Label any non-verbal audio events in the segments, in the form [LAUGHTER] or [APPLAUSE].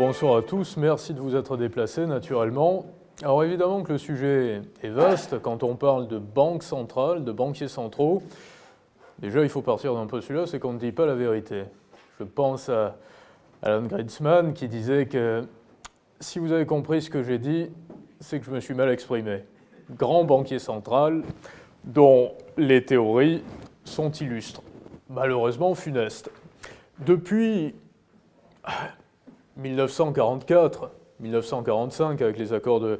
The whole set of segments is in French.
bonsoir à tous, merci de vous être déplacés naturellement. Alors évidemment que le sujet est vaste quand on parle de banque centrale, de banquiers centraux. Déjà, il faut partir d'un postulat, c'est qu'on ne dit pas la vérité. Je pense à Alan Gritzman qui disait que si vous avez compris ce que j'ai dit, c'est que je me suis mal exprimé. Grand banquier central dont les théories sont illustres, malheureusement funestes. Depuis 1944, 1945, avec les accords de,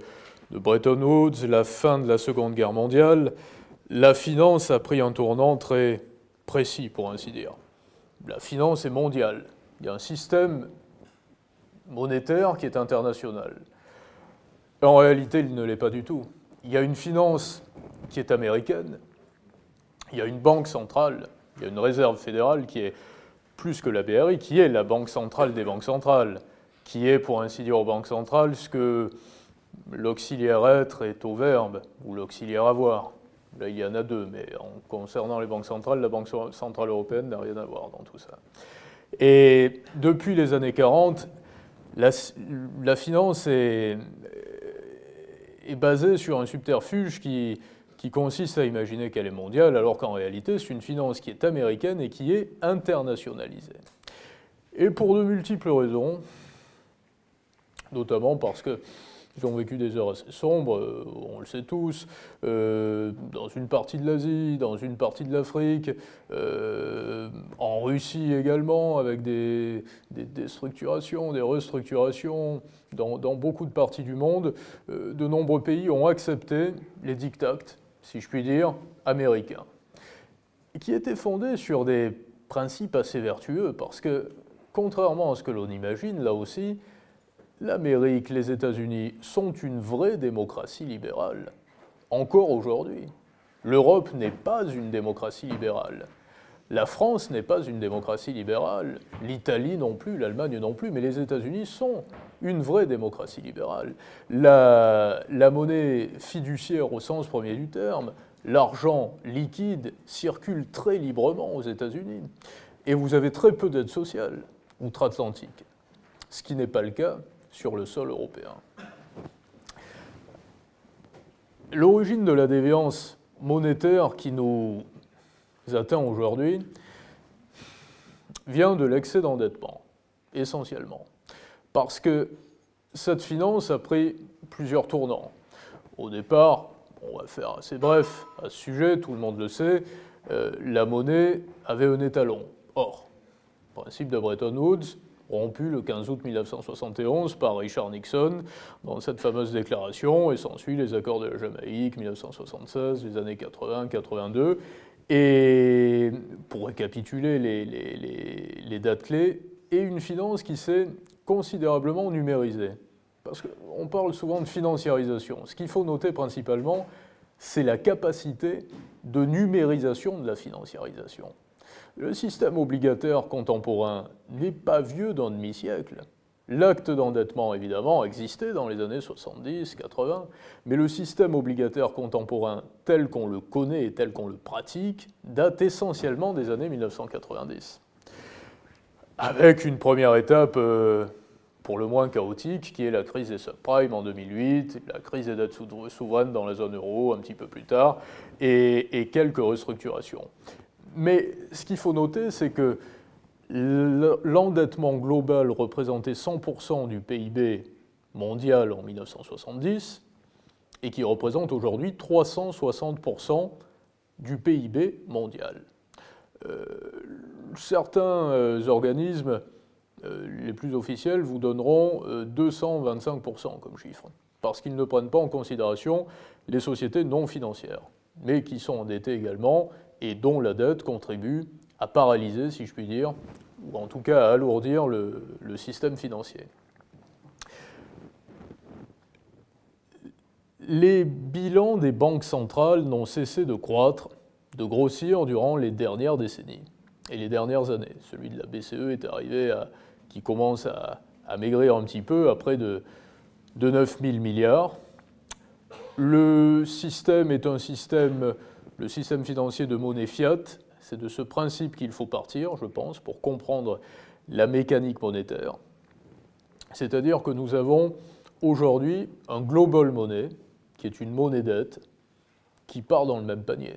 Bretton Woods, la fin de la Seconde Guerre mondiale, la finance a pris un tournant très précis, pour ainsi dire. La finance est mondiale. Il y a un système monétaire qui est international. En réalité, il ne l'est pas du tout. Il y a une finance qui est américaine, il y a une banque centrale, il y a une réserve fédérale qui est plus que la BRI, qui est la banque centrale des banques centrales, qui est, pour ainsi dire, aux banques centrales ce que l'auxiliaire être est au verbe, ou l'auxiliaire avoir. Là, il y en a deux, mais en concernant les banques centrales, la Banque centrale européenne n'a rien à voir dans tout ça. Et depuis les années 40, la, finance est, est, basée sur un subterfuge qui, qui consiste à imaginer qu'elle est mondiale, alors qu'en réalité, c'est une finance qui est américaine et qui est internationalisée. Et pour de multiples raisons, notamment parce que ils ont vécu des heures assez sombres, euh, on le sait tous, euh, dans une partie de l'Asie, dans une partie de l'Afrique, euh, en Russie également, avec des, des, des restructurations, dans, beaucoup de parties du monde, de nombreux pays ont accepté les dictats si je puis dire, américain, qui était fondé sur des principes assez vertueux, parce que, contrairement à ce que l'on imagine, là aussi, l'Amérique, les États-Unis sont une vraie démocratie libérale, encore aujourd'hui. L'Europe n'est pas une démocratie libérale. La France n'est pas une démocratie libérale, l'Italie non plus, l'Allemagne non plus, mais les États-Unis sont une vraie démocratie libérale. La, monnaie fiduciaire au sens premier du terme, l'argent liquide circule très librement aux États-Unis. Et vous avez très peu d'aide sociale outre-Atlantique, ce qui n'est pas le cas sur le sol européen. L'origine de la déviance monétaire qui nous atteint aujourd'hui vient de l'excès d'endettement, essentiellement. Parce que cette finance a pris plusieurs tournants. Au départ, on va faire assez bref à ce sujet, tout le monde le sait, euh, la monnaie avait un étalon. Or, principe de Bretton Woods, rompu le 15 août 1971 par Richard Nixon dans cette fameuse déclaration, et s'ensuit les accords de la Jamaïque, 1976, les années 80-82, et pour récapituler les, dates clés, et une finance qui s'est considérablement numérisée. Parce qu'on parle souvent de financiarisation. Ce qu'il faut noter principalement, c'est la capacité de numérisation de la financiarisation. Le système obligataire contemporain n'est pas vieux d'un demi-siècle. L'acte d'endettement, évidemment, existait dans les années 70, 80, mais le système obligataire contemporain tel qu'on le connaît et tel qu'on le pratique date essentiellement des années 1990. Avec une première étape euh, pour le moins chaotique, qui est la crise des subprimes en 2008, la crise des dettes souveraines dans la zone euro un petit peu plus tard, et quelques restructurations. Mais ce qu'il faut noter, c'est que l'endettement global représentait 100% du PIB mondial en 1970 et qui représente aujourd'hui 360% du PIB mondial. Euh, certains euh, organismes euh, les plus officiels vous donneront 225% comme chiffre, parce qu'ils ne prennent pas en considération les sociétés non financières, mais qui sont endettées également et dont la dette contribue à paralyser, si je puis dire, ou en tout cas à alourdir le, système financier. Les bilans des banques centrales n'ont cessé de croître, de grossir durant les dernières décennies et les dernières années. Celui de la BCE est arrivé à, qui commence à, maigrir un petit peu à près de, de 9 000 milliards. Le système est un système, le système financier de monnaie fiat, c'est de ce principe qu'il faut partir, je pense, pour comprendre la mécanique monétaire. C'est-à-dire que nous avons aujourd'hui un global money, qui est une monnaie dette, qui part dans le même panier.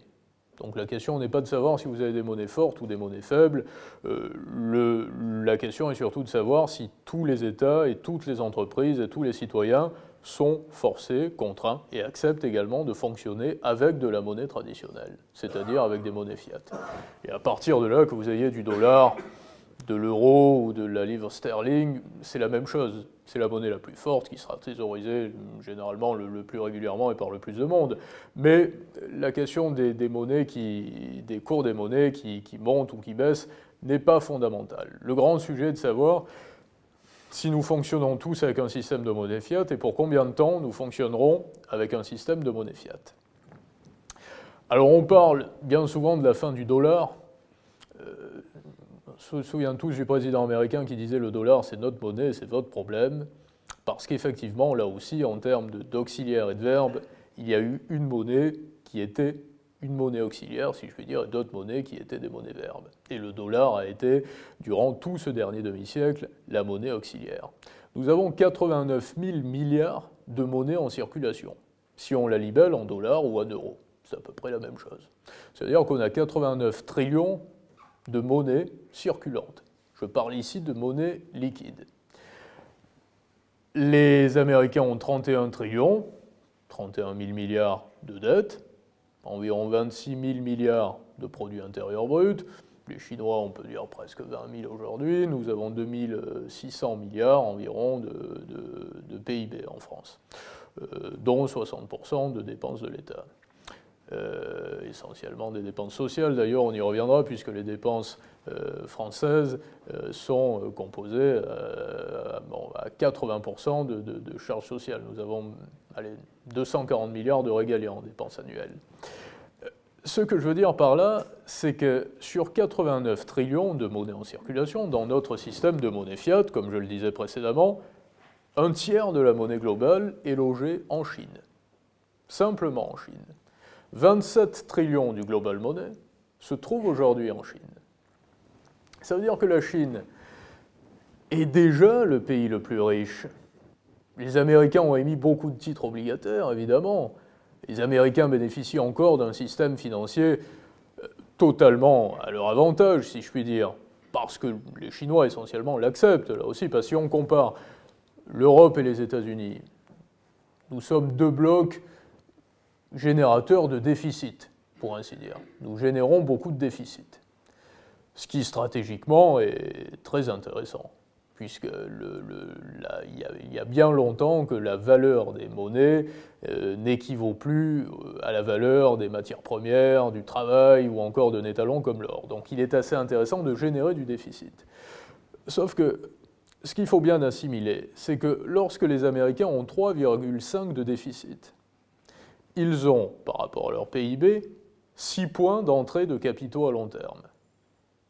Donc la question n'est pas de savoir si vous avez des monnaies fortes ou des monnaies faibles, euh, la question est surtout de savoir si tous les États et toutes les entreprises et tous les citoyens sont forcés, contraints et acceptent également de fonctionner avec de la monnaie traditionnelle, c'est-à-dire avec des monnaies fiat. Et à partir de là, que vous ayez du dollar, de l'euro ou de la livre sterling, c'est la même chose. C'est la monnaie la plus forte qui sera thésaurisée généralement le, plus régulièrement et par le plus de monde. Mais la question des, monnaies qui, cours des monnaies qui, qui montent ou qui baissent n'est pas fondamentale. Le grand sujet est de savoir si nous fonctionnons tous avec un système de monnaie fiat et pour combien de temps nous fonctionnerons avec un système de monnaie fiat? Alors on parle bien souvent de la fin du dollar. Euh, se souvient tous du président américain qui disait le dollar c'est notre monnaie, c'est votre problème, parce qu'effectivement, là aussi, en termes d'auxiliaire et de verbe, il y a eu une monnaie qui était une monnaie auxiliaire, si je puis dire, et d'autres monnaies qui étaient des monnaies verbes. Et le dollar a été, durant tout ce dernier demi-siècle, la monnaie auxiliaire. Nous avons 89 000 milliards de monnaies en circulation, si on la libelle en dollars ou en euros. C'est à peu près la même chose. C'est-à-dire qu'on a 89 trillions de monnaie circulante. Je parle ici de monnaie liquide. Les Américains ont 31 trillions, 31 000 milliards de dettes, environ 26 000 milliards de produits intérieurs bruts. Les Chinois, on peut dire presque 20 000 aujourd'hui. Nous avons 2 600 milliards environ de, PIB en France, euh, dont 60% de dépenses de l'État. Euh, essentiellement des dépenses sociales. D'ailleurs, on y reviendra puisque les dépenses euh, françaises euh, sont composées à 80% de, charges sociales. Nous avons 240 milliards de régaliens en dépenses annuelles. Ce que je veux dire par là, c'est que sur 89 trillions de monnaie en circulation, dans notre système de monnaie fiat, comme je le disais précédemment, un tiers de la monnaie globale est logé en Chine. Simplement en Chine. 27 trillions du global money se trouvent aujourd'hui en Chine. Ça veut dire que la Chine est déjà le pays le plus riche. Les Américains ont émis beaucoup de titres obligataires, évidemment. Les Américains bénéficient encore d'un système financier euh, totalement à leur avantage, si je puis dire, parce que les Chinois essentiellement l'acceptent, là aussi, parce que si on compare l'Europe et les États-Unis, nous sommes deux blocs générateur de déficit, pour ainsi dire. Nous générons beaucoup de déficits. Ce qui stratégiquement est très intéressant, puisque il, y a, bien longtemps que la valeur des monnaies euh, n'équivaut plus euh, à la valeur des matières premières, du travail ou encore d'un étalon comme l'or. Donc il est assez intéressant de générer du déficit. Sauf que ce qu'il faut bien assimiler, c'est que lorsque les Américains ont 3,5 de déficit, ils ont, par rapport à leur PIB, 6 points d'entrée de capitaux à long terme,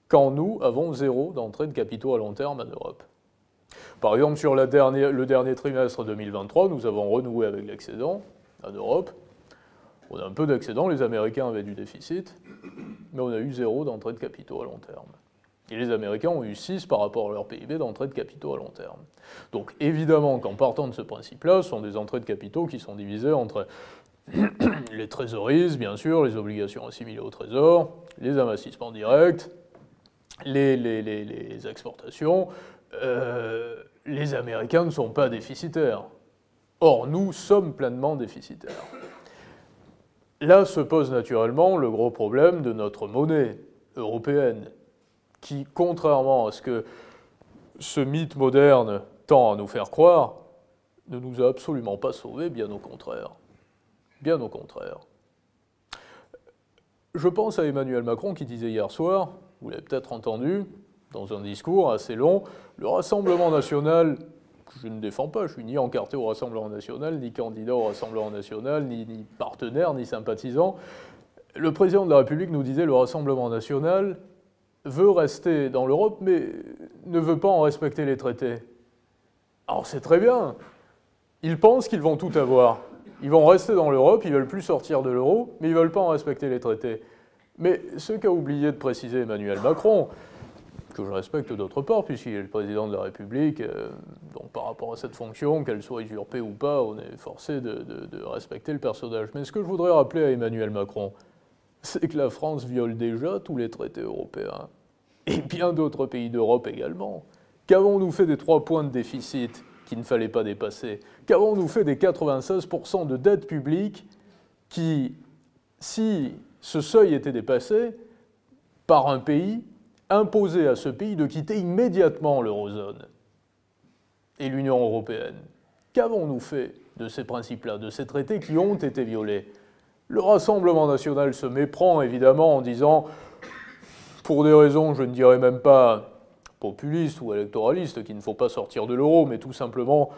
quand nous avons zéro d'entrée de capitaux à long terme en Europe. Par exemple, sur le dernier trimestre 2023, nous avons renoué avec l'excédent en Europe. On a un peu d'excédent, les Américains avaient du déficit, mais on a eu zéro d'entrée de capitaux à long terme. Et les Américains ont eu 6 par rapport à leur PIB d'entrée de capitaux à long terme. Donc évidemment qu'en partant de ce principe-là, ce sont des entrées de capitaux qui sont divisées entre [COUGHS] les trésoreries, bien sûr, les obligations assimilées au trésor, les investissements directs, les, exportations. Euh, les Américains ne sont pas déficitaires. Or, nous sommes pleinement déficitaires. Là se pose naturellement le gros problème de notre monnaie européenne, qui, contrairement à ce que ce mythe moderne tend à nous faire croire, ne nous a absolument pas sauvés, bien au contraire. Bien au contraire. Je pense à Emmanuel Macron qui disait hier soir, vous l'avez peut-être entendu, dans un discours assez long, le Rassemblement national, que je ne défends pas, je suis ni encarté au Rassemblement national, ni candidat au Rassemblement national, ni, ni partenaire, ni sympathisant. Le président de la République nous disait le Rassemblement national veut rester dans l'Europe, mais ne veut pas en respecter les traités. Alors c'est très bien. Ils pensent qu'ils vont tout avoir. Ils vont rester dans l'Europe, ils ne veulent plus sortir de l'euro, mais ils ne veulent pas en respecter les traités. Mais ce qu'a oublié de préciser Emmanuel Macron, que je respecte d'autre part, puisqu'il est le président de la République. Euh, donc par rapport à cette fonction, qu'elle soit usurpée ou pas, on est forcé de, respecter le personnage. Mais ce que je voudrais rappeler à Emmanuel Macron, c'est que la France viole déjà tous les traités européens, et bien d'autres pays d'Europe également. Qu'avons-nous fait des trois points de déficit? Qu'il ne fallait pas dépasser Qu'avons-nous fait des 96% de dette publique qui, si ce seuil était dépassé par un pays, imposer à ce pays de quitter immédiatement l'eurozone et l'Union européenne? Qu'avons-nous fait de ces principes-là, de ces traités qui ont été violés? Le Rassemblement national se méprend évidemment en disant, pour des raisons, je ne dirais même pas populistes ou électoralistes, qu'il ne faut pas sortir de l'euro, mais tout simplement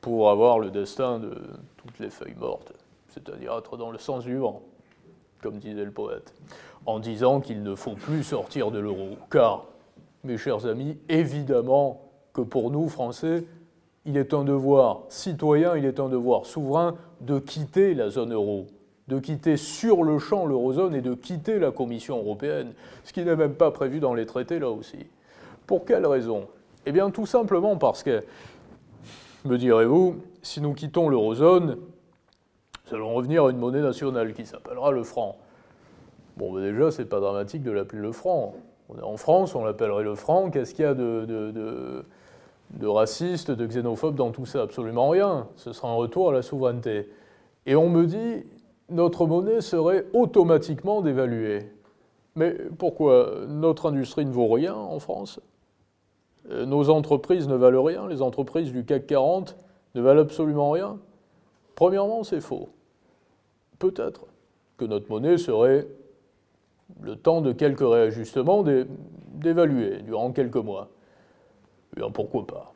pour avoir le destin de toutes les feuilles mortes, c'est-à-dire être dans le sens du vent, comme disait le poète en disant qu'il ne faut plus sortir de l'euro. Car, mes chers amis, évidemment que pour nous, Français, il est un devoir citoyen, il est un devoir souverain de quitter la zone euro, de quitter sur le champ l'eurozone et de quitter la Commission européenne, ce qui n'est même pas prévu dans les traités là aussi. Pour quelle raison? Eh bien tout simplement parce que, me direz-vous, si nous quittons l'eurozone, nous allons revenir à une monnaie nationale qui s'appellera le franc. Bon, ben déjà, c'est pas dramatique de l'appeler le franc. On est en France, on l'appellerait le franc. Qu'est-ce qu'il y a de, de, raciste, de xénophobe dans tout ça? Absolument rien. Ce sera un retour à la souveraineté. Et on me dit, notre monnaie serait automatiquement dévaluée. Mais pourquoi? Notre industrie ne vaut rien en France? Nos entreprises ne valent rien Les entreprises du CAC 40 ne valent absolument rien Premièrement, c'est faux. Peut-être que notre monnaie serait le temps de quelques réajustements d'évaluer durant quelques mois. Eh pourquoi pas?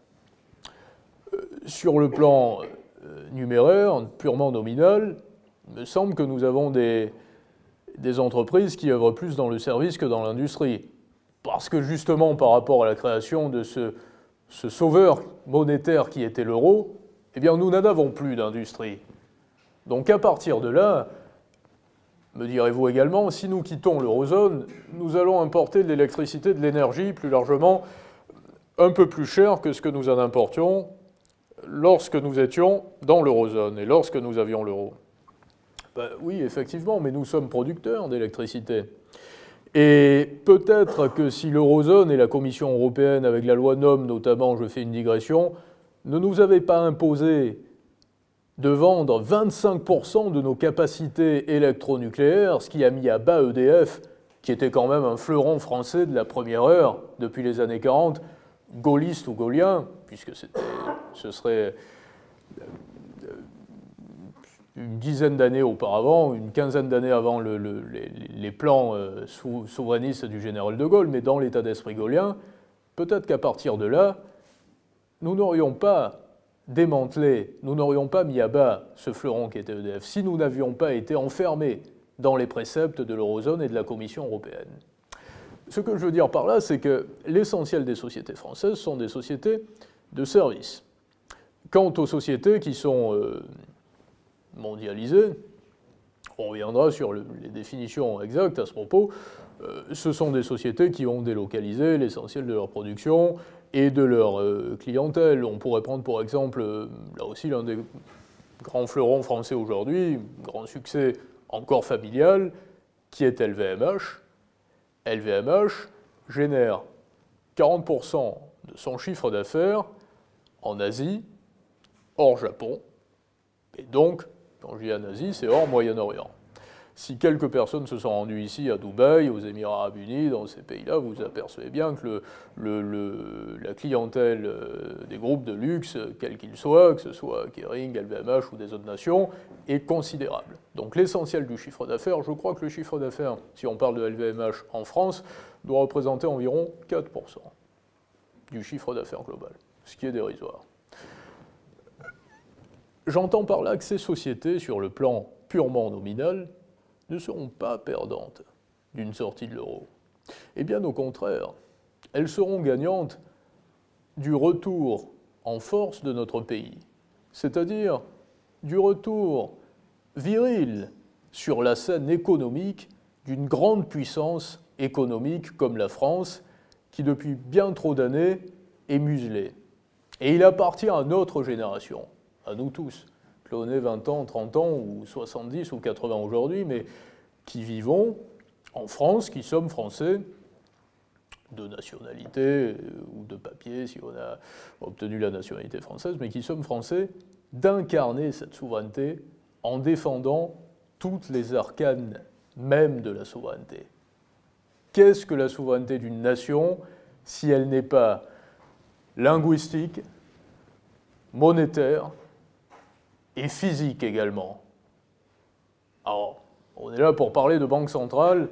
Euh, Sur le plan euh, numéraire, purement nominal, il me semble que nous avons des entreprises qui œuvrent plus dans le service que dans l'industrie. Parce que justement, par rapport à la création de ce, sauveur monétaire qui était l'euro, eh bien, nous n'en avons plus d'industrie. Donc à partir de là, me direz-vous également, si nous quittons l'eurozone, nous allons importer de l'électricité, de l'énergie, plus largement, un peu plus cher que ce que nous en importions lorsque nous étions dans l'eurozone et lorsque nous avions l'euro. Ben oui, effectivement, mais nous sommes producteurs d'électricité. Et peut-être que si l'eurozone et la Commission européenne, avec la loi NOM notamment, je fais une digression, ne nous avaient pas imposé de vendre 25% de nos capacités électronucléaires, ce qui a mis à bas EDF, qui était quand même un fleuron français de la première heure depuis les années 40, gaulliste ou gaulien, puisque ce serait une dizaine d'années auparavant, une quinzaine d'années avant les, plans euh, souverainistes du général de Gaulle, mais dans l'état d'esprit gaulien, peut-être qu'à partir de là, nous n'aurions pas démantelé, nous n'aurions pas mis à bas ce fleuron qui était EDF si nous n'avions pas été enfermés dans les préceptes de l'eurozone et de la Commission européenne. Ce que je veux dire par là, c'est que l'essentiel des sociétés françaises sont des sociétés de services. Quant aux sociétés qui sont euh, mondialisées, on reviendra sur les définitions exactes à ce propos, euh, ce sont des sociétés qui ont délocalisé l'essentiel de leur production et de leur euh, clientèle. On pourrait prendre pour exemple, euh, là aussi, l'un des grands fleurons français aujourd'hui, grand succès encore familial, qui est LVMH. LVMH génère 40% de son chiffre d'affaires en Asie, hors Japon, et donc, quand je dis en Asie, c'est hors Moyen-Orient. Si quelques personnes se sont rendues ici à Dubaï, aux Émirats arabes unis, dans ces pays-là, vous apercevez bien que la clientèle euh, des groupes de luxe, quels qu'ils soient, que ce soit Kering, LVMH ou des autres nations, est considérable. Donc l'essentiel du chiffre d'affaires, je crois que le chiffre d'affaires, si on parle de LVMH en France, doit représenter environ 4% du chiffre d'affaires global, ce qui est dérisoire. J'entends par là que ces sociétés, sur le plan purement nominal, ne seront pas perdantes d'une sortie de l'euro. Et bien au contraire, elles seront gagnantes du retour en force de notre pays, c'est-à-dire du retour viril sur la scène économique d'une grande puissance économique comme la France, qui depuis bien trop d'années est muselé. Et il appartient à notre génération, à nous tous, que l'on ait 20 ans, 30 ans, ou 70 ou 80 aujourd'hui, mais qui vivons en France, qui sommes français, de nationalité euh, ou de papier si on a obtenu la nationalité française, mais qui sommes français, d'incarner cette souveraineté en défendant toutes les arcanes même de la souveraineté. Qu'est-ce que la souveraineté d'une nation si elle n'est pas linguistique, monétaire et physique également Alors, on est là pour parler de banque centrale,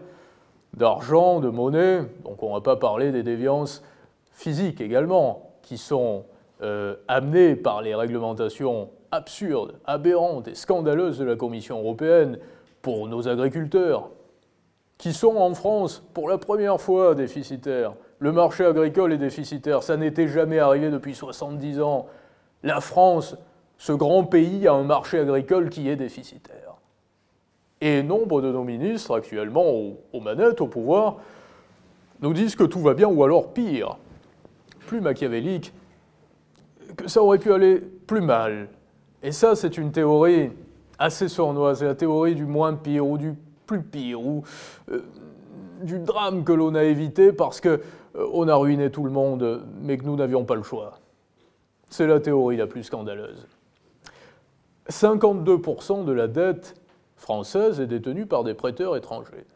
d'argent, de monnaie, donc on ne va pas parler des déviances physiques également, qui sont euh, amenées par les réglementations absurdes, aberrantes et scandaleuses de la Commission européenne pour nos agriculteurs, qui sont en France pour la première fois déficitaires. Le marché agricole est déficitaire, ça n'était jamais arrivé depuis 70 ans. La France, ce grand pays, a un marché agricole qui est déficitaire. Et nombre de nos ministres, actuellement aux, manettes, au pouvoir, nous disent que tout va bien, ou alors pire, plus machiavélique, que ça aurait pu aller plus mal. Et ça, c'est une théorie assez sournoise, c'est la théorie du moins pire, ou du plus pire, ou euh, du drame que l'on a évité parce qu'on euh, a ruiné tout le monde, mais que nous n'avions pas le choix. C'est la théorie la plus scandaleuse. 52% de la dette française est détenue par des prêteurs étrangers.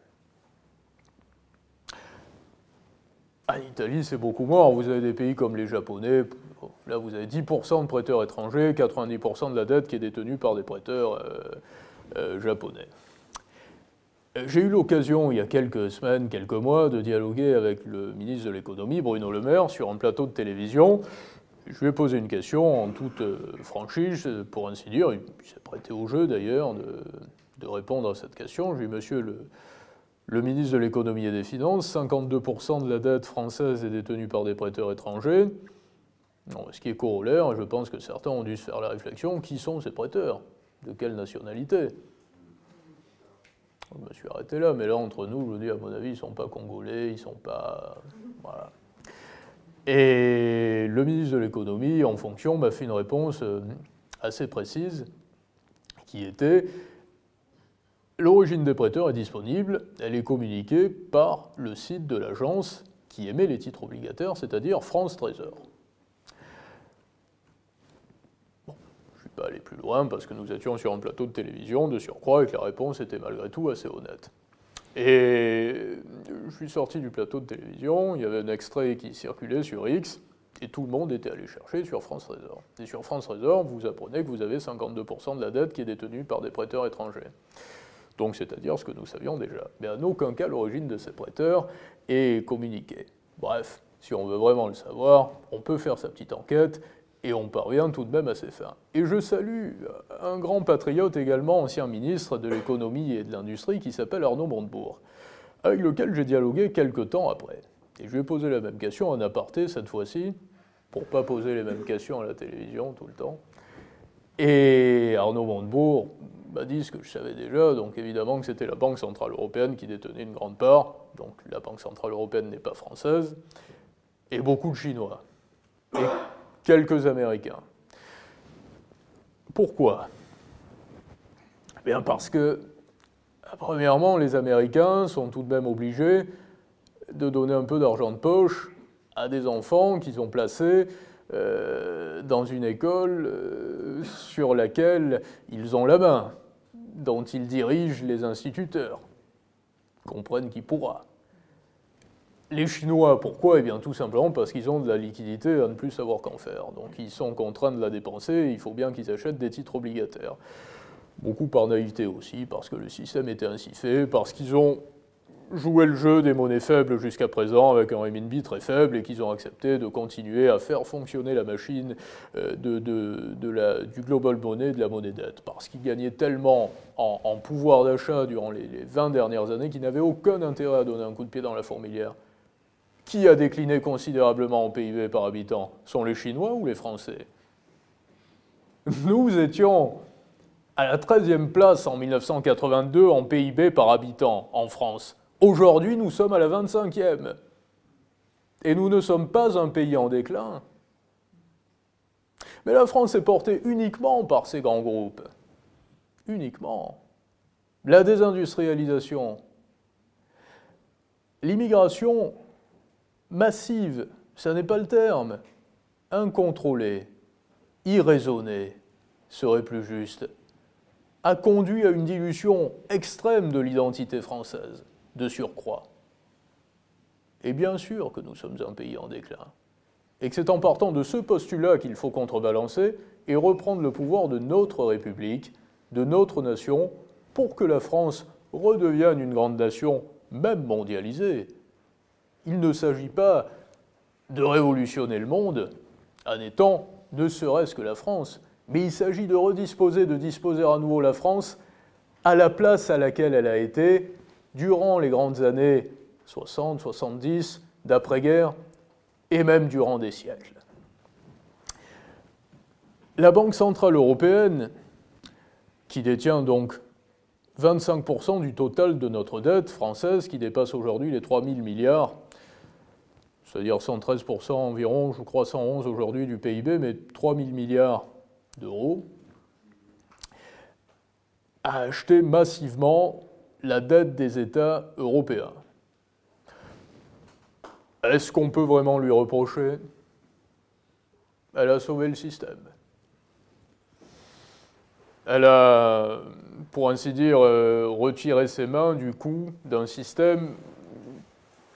En Italie, c'est beaucoup moins. Vous avez des pays comme les Japonais. Là, vous avez 10% de prêteurs étrangers, 90% de la dette qui est détenue par des prêteurs euh, euh, japonais. Euh, j'ai eu l'occasion, il y a quelques semaines, quelques mois, de dialoguer avec le ministre de l'économie, Bruno Le Maire, sur un plateau de télévision. Je lui ai posé une question en toute franchise, pour ainsi dire. Il s'est prêté au jeu d'ailleurs de, répondre à cette question. Je lui dit, monsieur le, ministre de l'économie et des finances, 52% de la dette française est détenue par des prêteurs étrangers. ce qui est corollaire, je pense que certains ont dû se faire la réflexion, qui sont ces prêteurs? De quelle nationalité? Je me suis arrêté là, mais là, entre nous, je dis, à mon avis, ils ne sont pas congolais, ils ne sont pas... Voilà. Et le ministre de l'économie, en fonction, m'a fait une réponse euh, assez précise, qui était L'origine des prêteurs est disponible, elle est communiquée par le site de l'agence qui émet les titres obligataires, c'est-à-dire France Trésor. Bon, je ne suis pas allé plus loin parce que nous étions sur un plateau de télévision de surcroît et que la réponse était malgré tout assez honnête. Et je suis sorti du plateau de télévision, il y avait un extrait qui circulait sur X, et tout le monde était allé chercher sur France Trésor. Et sur France Trésor, vous apprenez que vous avez 52% de la dette qui est détenue par des prêteurs étrangers donc c'est-à-dire ce que nous savions déjà. Mais en aucun cas l'origine de ces prêteurs est communiquée. Bref, si on veut vraiment le savoir, on peut faire sa petite enquête et on parvient tout de même à ses fins. Et je salue un grand patriote également, ancien ministre de l'économie et de l'industrie, qui s'appelle Arnaud Montebourg, avec lequel j'ai dialogué quelques temps après. Et je lui ai posé la même question en aparté cette fois-ci, pour ne pas poser les mêmes questions à la télévision tout le temps. Et Arnaud Montebourg m'a dit ce que je savais déjà, donc évidemment que c'était la Banque Centrale Européenne qui détenait une grande part, donc la Banque Centrale Européenne n'est pas française, et beaucoup de Chinois, quelques Américains. Pourquoi? Eh Bien parce que, premièrement, les Américains sont tout de même obligés de donner un peu d'argent de poche à des enfants qu'ils ont placés euh, dans une école euh, sur laquelle ils ont la main dont il dirige les instituteurs. Comprennent qui pourra. Les Chinois, pourquoi? Eh bien tout simplement parce qu'ils ont de la liquidité à ne plus savoir qu'en faire. Donc ils sont contraints de la dépenser, il faut bien qu'ils achètent des titres obligataires. Beaucoup par naïveté aussi, parce que le système était ainsi fait, parce qu'ils ont joué le jeu des monnaies faibles jusqu'à présent avec un renminbi très faible et qu'ils ont accepté de continuer à faire fonctionner la machine euh, du global money, de la monnaie dette, parce qu'ils gagnaient tellement en, pouvoir d'achat durant les, 20 dernières années qu'ils n'avaient aucun intérêt à donner un coup de pied dans la fourmilière. Qui a décliné considérablement en PIB par habitant? Sont les Chinois ou les Français? Nous étions à la 13e place en 1982 en PIB par habitant en France. Aujourd'hui, nous sommes à la 25e. Et nous ne sommes pas un pays en déclin. Mais la France est portée uniquement par ces grands groupes. Uniquement. La désindustrialisation. L'immigration massive, ça n'est pas le terme. Incontrôlée, irraisonnée, serait plus juste, a conduit à une dilution extrême de l'identité française, de surcroît. Et bien sûr que nous sommes un pays en déclin et que c'est en partant de ce postulat qu'il faut contrebalancer et reprendre le pouvoir de notre République, de notre nation, pour que la France redevienne une grande nation, même mondialisée. Il ne s'agit pas de révolutionner le monde en étant ne serait-ce que la France, mais il s'agit de redisposer, de disposer à nouveau la France à la place à laquelle elle a été durant les grandes années 60, 70, d'après-guerre, et même durant des siècles. La Banque centrale européenne, qui détient donc 25% du total de notre dette française, qui dépasse aujourd'hui les 3 000 milliards, c'est-à-dire 113% environ, je crois 111 aujourd'hui du PIB, mais 3 000 milliards d'euros, a acheté massivement la dette des États européens. Est-ce qu'on peut vraiment lui reprocher? Elle a sauvé le système. Elle a, pour ainsi dire, euh, retiré ses mains du coup d'un système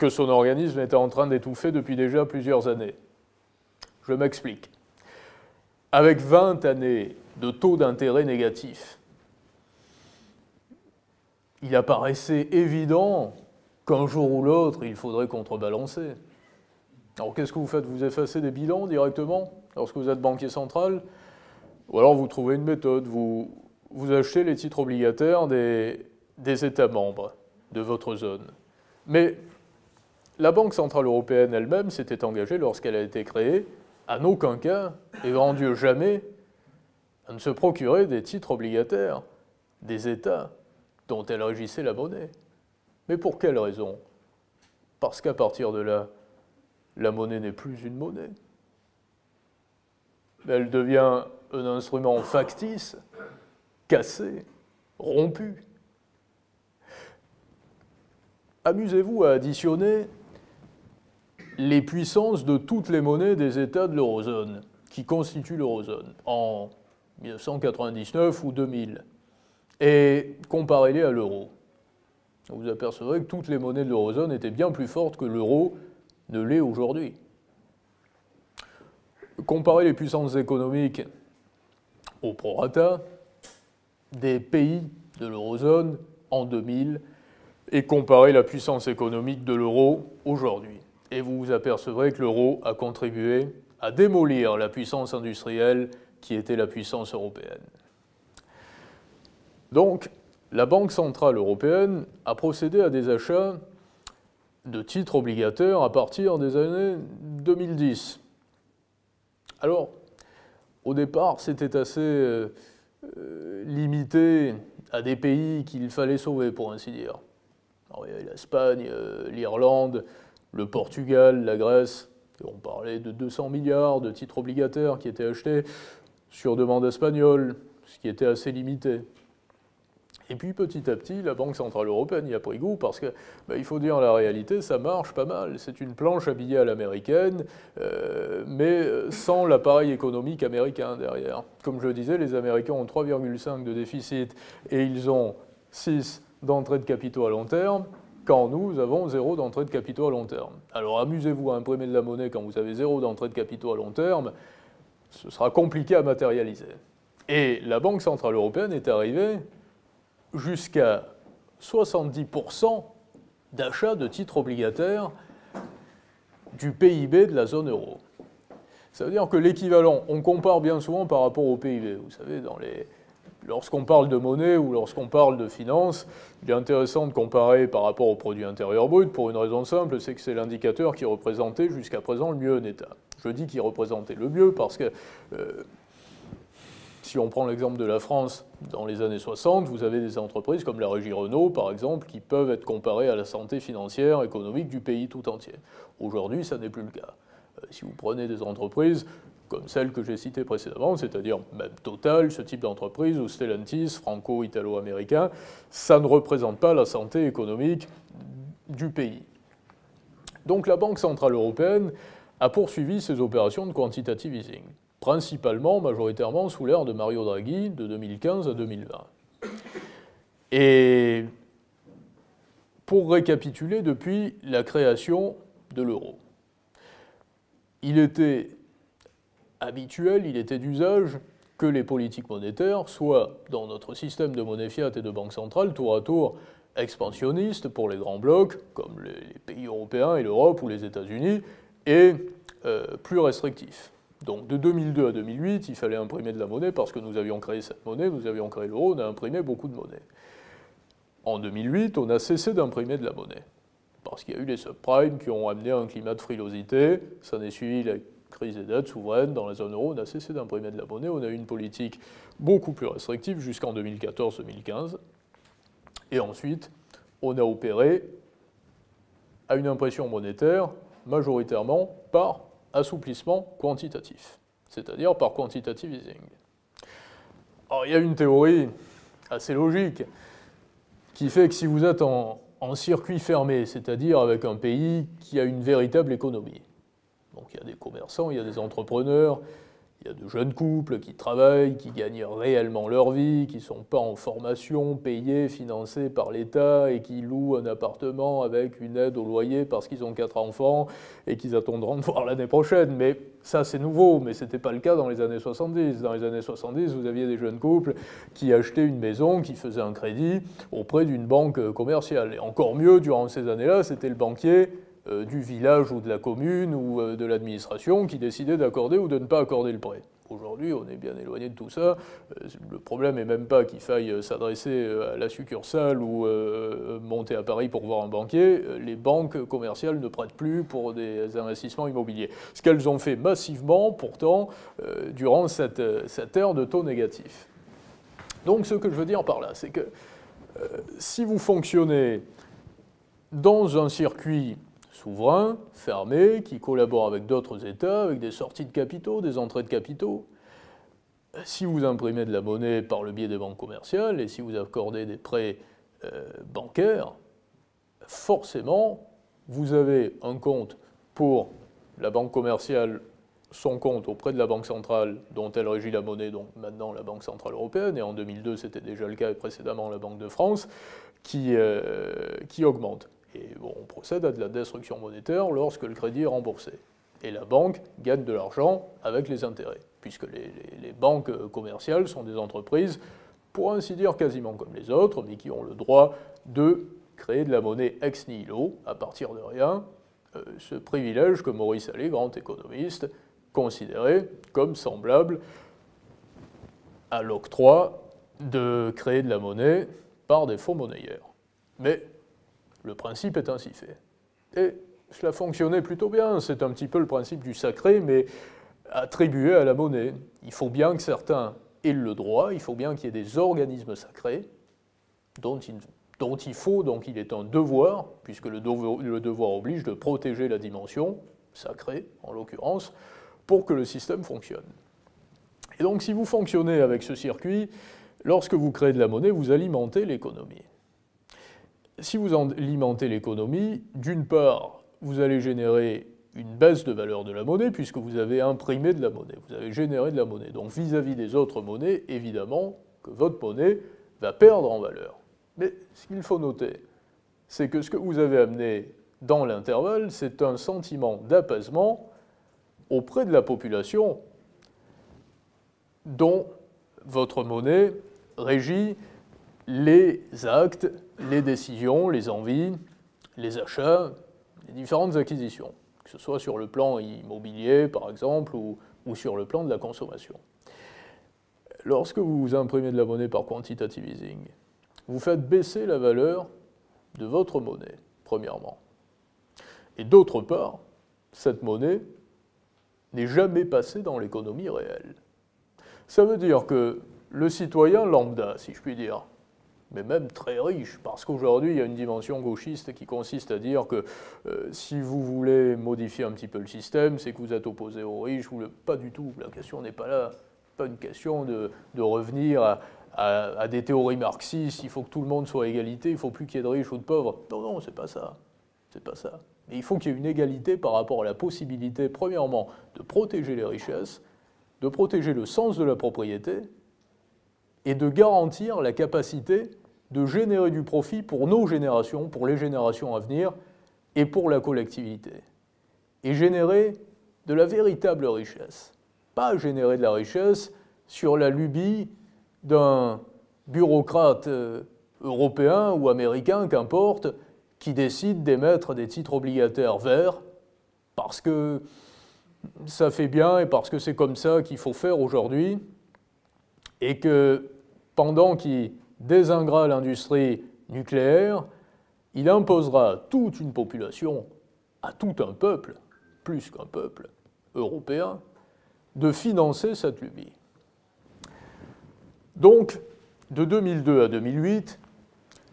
que son organisme était en train d'étouffer depuis déjà plusieurs années. Je m'explique. Avec 20 années de taux d'intérêt négatifs, il apparaissait évident qu'un jour ou l'autre, il faudrait contrebalancer. Alors qu'est-ce que vous faites? Vous effacez des bilans directement lorsque vous êtes banquier central? Ou alors vous trouvez une méthode, vous, vous achetez les titres obligataires des, des États membres de votre zone. Mais la Banque Centrale Européenne elle-même s'était engagée lorsqu'elle a été créée, en aucun cas, et grand Dieu jamais, à ne se procurer des titres obligataires des États dont elle régissait la monnaie. Mais pour quelle raison? Parce qu'à partir de là, la monnaie n'est plus une monnaie. Elle devient un instrument factice, cassé, rompu. Amusez-vous à additionner les puissances de toutes les monnaies des États de l'eurozone, qui constituent l'eurozone, en 1999 ou 2000, et comparez-les à l'euro vous apercevrez que toutes les monnaies de l'eurozone étaient bien plus fortes que l'euro ne l'est aujourd'hui. Comparer les puissances économiques au prorata des pays de l'eurozone en 2000 et comparer la puissance économique de l'euro aujourd'hui. Et vous vous apercevrez que l'euro a contribué à démolir la puissance industrielle qui était la puissance européenne. Donc, la Banque centrale européenne a procédé à des achats de titres obligataires à partir des années 2010. Alors, au départ, c'était assez euh, limité à des pays qu'il fallait sauver, pour ainsi dire. il l'Espagne, euh, l'Irlande, le Portugal, la Grèce. on parlait de 200 milliards de titres obligataires qui étaient achetés sur demande espagnole, ce qui était assez limité. Et puis petit à petit, la Banque Centrale Européenne y a pris goût parce que, bah, il faut dire la réalité, ça marche pas mal. C'est une planche habillée à l'américaine, euh, mais sans l'appareil économique américain derrière. Comme je le disais, les Américains ont 3,5 de déficit et ils ont 6 d'entrée de capitaux à long terme quand nous avons zéro d'entrée de capitaux à long terme. Alors amusez-vous à imprimer de la monnaie quand vous avez zéro d'entrée de capitaux à long terme, ce sera compliqué à matérialiser. Et la Banque Centrale Européenne est arrivée jusqu'à 70% d'achat de titres obligataires du PIB de la zone euro. Ça veut dire que l'équivalent, on compare bien souvent par rapport au PIB. Vous savez, lorsqu'on parle de monnaie ou lorsqu'on parle de finance, il est intéressant de comparer par rapport au produit intérieur brut pour une raison simple, c'est que c'est l'indicateur qui représentait jusqu'à présent le mieux en état. Je dis qu'il représentait le mieux parce que euh, si on prend l'exemple de la France, dans les années 60, vous avez des entreprises comme la Régie Renault, par exemple, qui peuvent être comparées à la santé financière, économique du pays tout entier. Aujourd'hui, ça n'est plus le cas. Euh, si vous prenez des entreprises comme celles que j'ai citées précédemment, c'est-à-dire même Total, ce type d'entreprise, ou Stellantis, franco-italo-américain, ça ne représente pas la santé économique du pays. Donc la Banque Centrale Européenne a poursuivi ses opérations de quantitative easing, principalement, majoritairement sous l'ère de Mario Draghi de 2015 à 2020. Et pour récapituler, depuis la création de l'euro, il était habituel, il était d'usage que les politiques monétaires soient, dans notre système de monnaie fiat et de banque centrale, tour à tour expansionnistes pour les grands blocs, comme les pays européens et l'Europe ou les États-Unis, et euh, plus restrictifs. Donc de 2002 à 2008, il fallait imprimer de la monnaie parce que nous avions créé cette monnaie, nous avions créé l'euro, on a imprimé beaucoup de monnaie. En 2008, on a cessé d'imprimer de la monnaie parce qu'il y a eu les subprimes qui ont amené un climat de frilosité, ça n'est suivi la crise des dettes souveraines dans la zone euro, on a cessé d'imprimer de la monnaie, on a eu une politique beaucoup plus restrictive jusqu'en 2014-2015. Et ensuite, on a opéré à une impression monétaire majoritairement par assouplissement quantitatif, c'est-à-dire par quantitative easing. Alors, il y a une théorie assez logique qui fait que si vous êtes en, en circuit fermé, c'est-à-dire avec un pays qui a une véritable économie, donc il y a des commerçants, il y a des entrepreneurs, il y a de jeunes couples qui travaillent, qui gagnent réellement leur vie, qui ne sont pas en formation, payés, financés par l'État et qui louent un appartement avec une aide au loyer parce qu'ils ont quatre enfants et qu'ils attendront de voir l'année prochaine. Mais ça, c'est nouveau, mais ce n'était pas le cas dans les années 70. Dans les années 70, vous aviez des jeunes couples qui achetaient une maison, qui faisaient un crédit auprès d'une banque commerciale. Et encore mieux, durant ces années-là, c'était le banquier du village ou de la commune ou euh, de l'administration qui décidait d'accorder ou de ne pas accorder le prêt. Aujourd'hui, on est bien éloigné de tout ça. Euh, le problème n'est même pas qu'il faille s'adresser à la succursale ou monter à Paris pour voir un banquier. Les banques commerciales ne prêtent plus pour des investissements immobiliers. Ce qu'elles ont fait massivement, pourtant, durant cette, cette ère de taux négatifs. Donc, ce que je veux dire par là, c'est que si vous fonctionnez dans un circuit souverain, fermé, qui collabore avec d'autres États, avec des sorties de capitaux, des entrées de capitaux. Si vous imprimez de la monnaie par le biais des banques commerciales et si vous accordez des prêts euh, bancaires, forcément, vous avez un compte pour la banque commerciale, son compte auprès de la Banque centrale dont elle régit la monnaie, donc maintenant la Banque centrale européenne, et en 2002 c'était déjà le cas et précédemment la Banque de France, qui, euh, qui augmente. Et on procède à de la destruction monétaire lorsque le crédit est remboursé. Et la banque gagne de l'argent avec les intérêts, puisque les, banques commerciales sont des entreprises, pour ainsi dire quasiment comme les autres, mais qui ont le droit de créer de la monnaie ex nihilo, à partir de rien, euh, ce privilège que Maurice Allais, grand économiste, considérait comme semblable à l'octroi de créer de la monnaie par des faux monnayaires. Mais le principe est ainsi fait. Et cela fonctionnait plutôt bien. C'est un petit peu le principe du sacré, mais attribué à la monnaie. Il faut bien que certains aient le droit, il faut bien qu'il y ait des organismes sacrés dont il, faut, donc il est un devoir, puisque le devoir oblige de protéger la dimension sacrée, en l'occurrence, pour que le système fonctionne. Et donc si vous fonctionnez avec ce circuit, lorsque vous créez de la monnaie, vous alimentez l'économie si vous alimentez l'économie, d'une part, vous allez générer une baisse de valeur de la monnaie puisque vous avez imprimé de la monnaie, vous avez généré de la monnaie. Donc vis-à-vis des autres monnaies, évidemment que votre monnaie va perdre en valeur. Mais ce qu'il faut noter, c'est que ce que vous avez amené dans l'intervalle, c'est un sentiment d'apaisement auprès de la population dont votre monnaie régit les actes, les décisions, les envies, les achats, les différentes acquisitions, que ce soit sur le plan immobilier par exemple ou, sur le plan de la consommation. Lorsque vous imprimez de la monnaie par quantitative easing, vous faites baisser la valeur de votre monnaie, premièrement. Et d'autre part, cette monnaie n'est jamais passée dans l'économie réelle. Ça veut dire que le citoyen lambda, si je puis dire, mais même très riche, parce qu'aujourd'hui, il y a une dimension gauchiste qui consiste à dire que euh, si vous voulez modifier un petit peu le système, c'est que vous êtes opposé aux riches, pas du tout, la question n'est pas là, pas une question de, revenir à, à, des théories marxistes, il faut que tout le monde soit à égalité, il ne faut plus qu'il y ait de riches ou de pauvres. Non, non, c'est pas ça, c'est pas ça. Mais il faut qu'il y ait une égalité par rapport à la possibilité, premièrement, de protéger les richesses, de protéger le sens de la propriété, et de garantir la capacité de générer du profit pour nos générations, pour les générations à venir et pour la collectivité. Et générer de la véritable richesse. Pas générer de la richesse sur la lubie d'un bureaucrate euh, européen ou américain, qu'importe, qui décide d'émettre des titres obligataires verts parce que ça fait bien et parce que c'est comme ça qu'il faut faire aujourd'hui, et que pendant qu'il désingrera l'industrie nucléaire, il imposera toute une population, à tout un peuple, plus qu'un peuple européen, de financer cette lubie. Donc, de 2002 à 2008,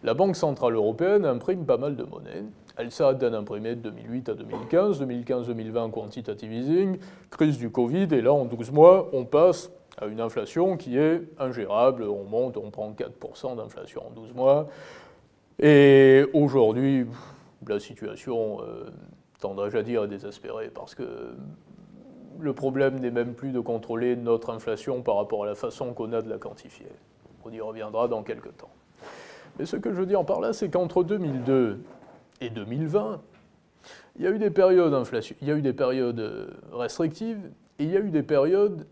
la Banque Centrale Européenne imprime pas mal de monnaie. Elle s'arrête d'en imprimer de 2008 à 2015, 2015-2020 quantitative easing, crise du Covid, et là en 12 mois, on passe à une inflation qui est ingérable. On monte, on prend 4% d'inflation en 12 mois. Et aujourd'hui, la situation, euh, tendrais-je à dire, est désespérée parce que le problème n'est même plus de contrôler notre inflation par rapport à la façon qu'on a de la quantifier. On y reviendra dans quelques temps. Mais ce que je veux dire par là, c'est qu'entre 2002 et 2020, il y a eu des périodes inflation, il y a eu des périodes euh, restrictives et il y a eu des périodes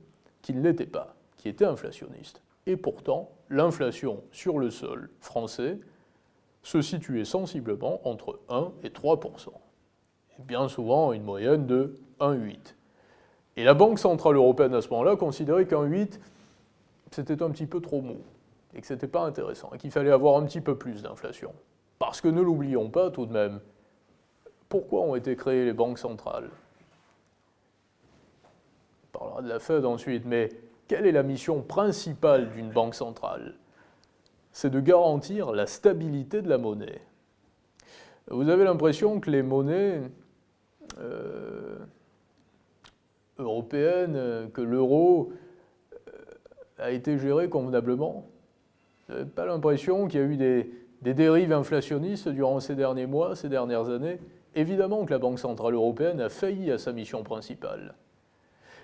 qui ne l'était pas, qui était inflationniste. Et pourtant, l'inflation sur le sol français se situait sensiblement entre 1 et 3% et bien souvent une moyenne de 1,8. Et la Banque Centrale Européenne à ce moment-là considérait qu'un 8, c'était un petit peu trop mou, et que ce n'était pas intéressant, et qu'il fallait avoir un petit peu plus d'inflation. Parce que ne l'oublions pas tout de même, pourquoi ont été créées les banques centrales? Parlera de la Fed ensuite, mais quelle est la mission principale d'une banque centrale? C'est de garantir la stabilité de la monnaie. Vous avez l'impression que les monnaies euh, européennes, que l'euro euh, a été géré convenablement Vous n'avez pas l'impression qu'il y a eu des, des dérives inflationnistes durant ces derniers mois, ces dernières années? Évidemment que la Banque Centrale Européenne a failli à sa mission principale.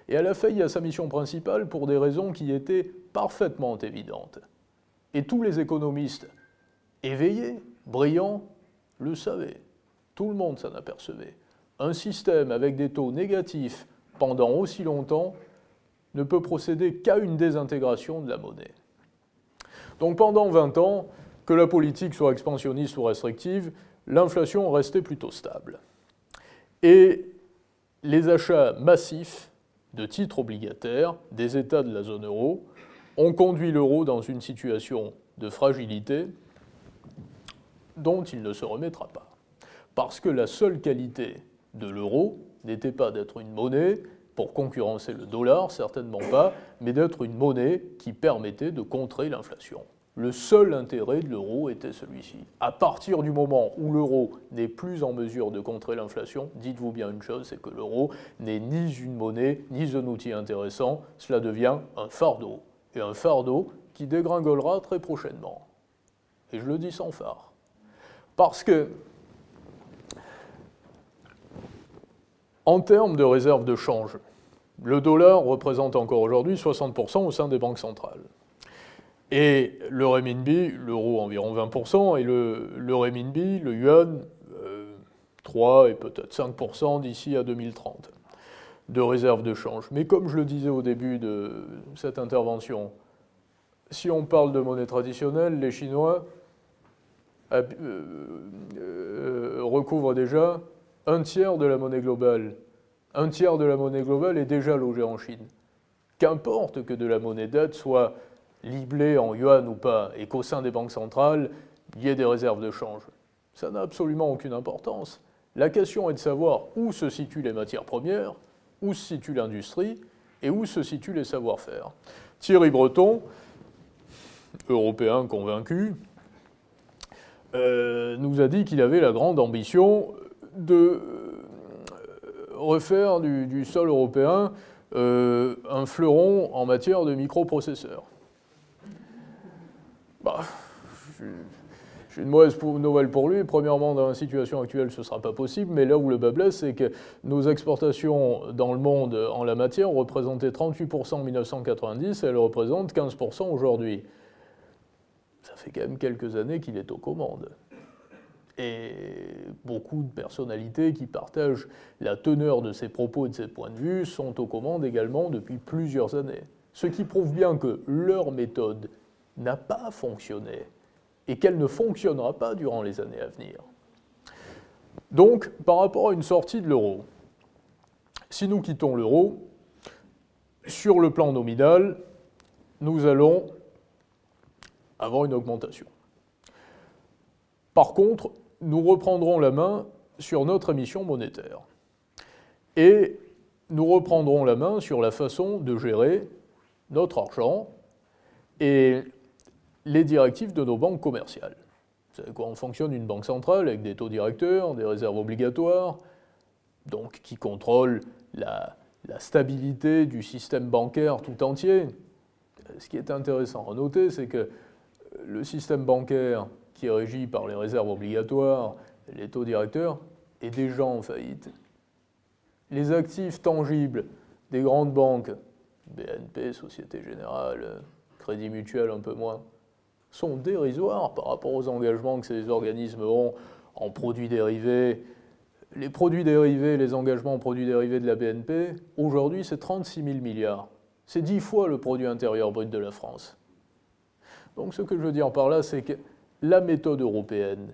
Et elle a failli à sa mission principale pour des raisons qui étaient parfaitement évidentes. Et tous les économistes éveillés, brillants, le savaient. Tout le monde s'en apercevait. Un système avec des taux négatifs pendant aussi longtemps ne peut procéder qu'à une désintégration de la monnaie. Donc pendant 20 ans, que la politique soit expansionniste ou restrictive, l'inflation restait plutôt stable. Et les achats massifs de titres obligataires des États de la zone euro ont conduit l'euro dans une situation de fragilité dont il ne se remettra pas. Parce que la seule qualité de l'euro n'était pas d'être une monnaie pour concurrencer le dollar, certainement pas, mais d'être une monnaie qui permettait de contrer l'inflation. Le seul intérêt de l'euro était celui-ci. À partir du moment où l'euro n'est plus en mesure de contrer l'inflation, dites-vous bien une chose, c'est que l'euro n'est ni une monnaie, ni un outil intéressant, cela devient un fardeau. Et un fardeau qui dégringolera très prochainement. Et je le dis sans phare. Parce que, en termes de réserve de change, le dollar représente encore aujourd'hui 60% au sein des banques centrales. Et le renminbi, l'euro environ 20%, et le, le renminbi, le yuan, 3 euh, et peut-être 5% d'ici à 2030 de réserve de change. Mais comme je le disais au début de cette intervention, si on parle de monnaie traditionnelle, les Chinois euh, euh, recouvrent déjà un tiers de la monnaie globale. Un tiers de la monnaie globale est déjà logé en Chine. Qu'importe que de la monnaie dette soit liblé en yuan ou pas, et qu'au sein des banques centrales, il y ait des réserves de change. Ça n'a absolument aucune importance. La question est de savoir où se situent les matières premières, où se situe l'industrie, et où se situent les savoir-faire. Thierry Breton, européen convaincu, euh, nous a dit qu'il avait la grande ambition de refaire du, sol européen euh, un fleuron en matière de microprocesseurs. Bah, j'ai une mauvaise nouvelle pour lui. Premièrement, dans la situation actuelle, ce ne sera pas possible. Mais là où le bas blesse, c'est que nos exportations dans le monde en la matière représentaient 38% en 1990 et elles représentent 15% aujourd'hui. Ça fait quand même quelques années qu'il est aux commandes. Et beaucoup de personnalités qui partagent la teneur de ses propos et de ses points de vue sont aux commandes également depuis plusieurs années. Ce qui prouve bien que leur méthode n'a pas fonctionné et qu'elle ne fonctionnera pas durant les années à venir. Donc, par rapport à une sortie de l'euro, si nous quittons l'euro, sur le plan nominal, nous allons avoir une augmentation. Par contre, nous reprendrons la main sur notre émission monétaire. Et nous reprendrons la main sur la façon de gérer notre argent et les directives de nos banques commerciales. Vous savez quoi, on fonctionne une banque centrale avec des taux directeurs, des réserves obligatoires, donc qui contrôlent la, stabilité du système bancaire tout entier. Ce qui est intéressant à noter, c'est que le système bancaire qui est régi par les réserves obligatoires, les taux directeurs, est déjà en faillite. Les actifs tangibles des grandes banques, BNP, Société Générale, Crédit Mutuel un peu moins, sont dérisoires par rapport aux engagements que ces organismes ont en produits dérivés. Les produits dérivés, les engagements en produits dérivés de la BNP, aujourd'hui, c'est 36 000 milliards. C'est 10 fois le produit intérieur brut de la France. Donc ce que je veux dire par là, c'est que la méthode européenne,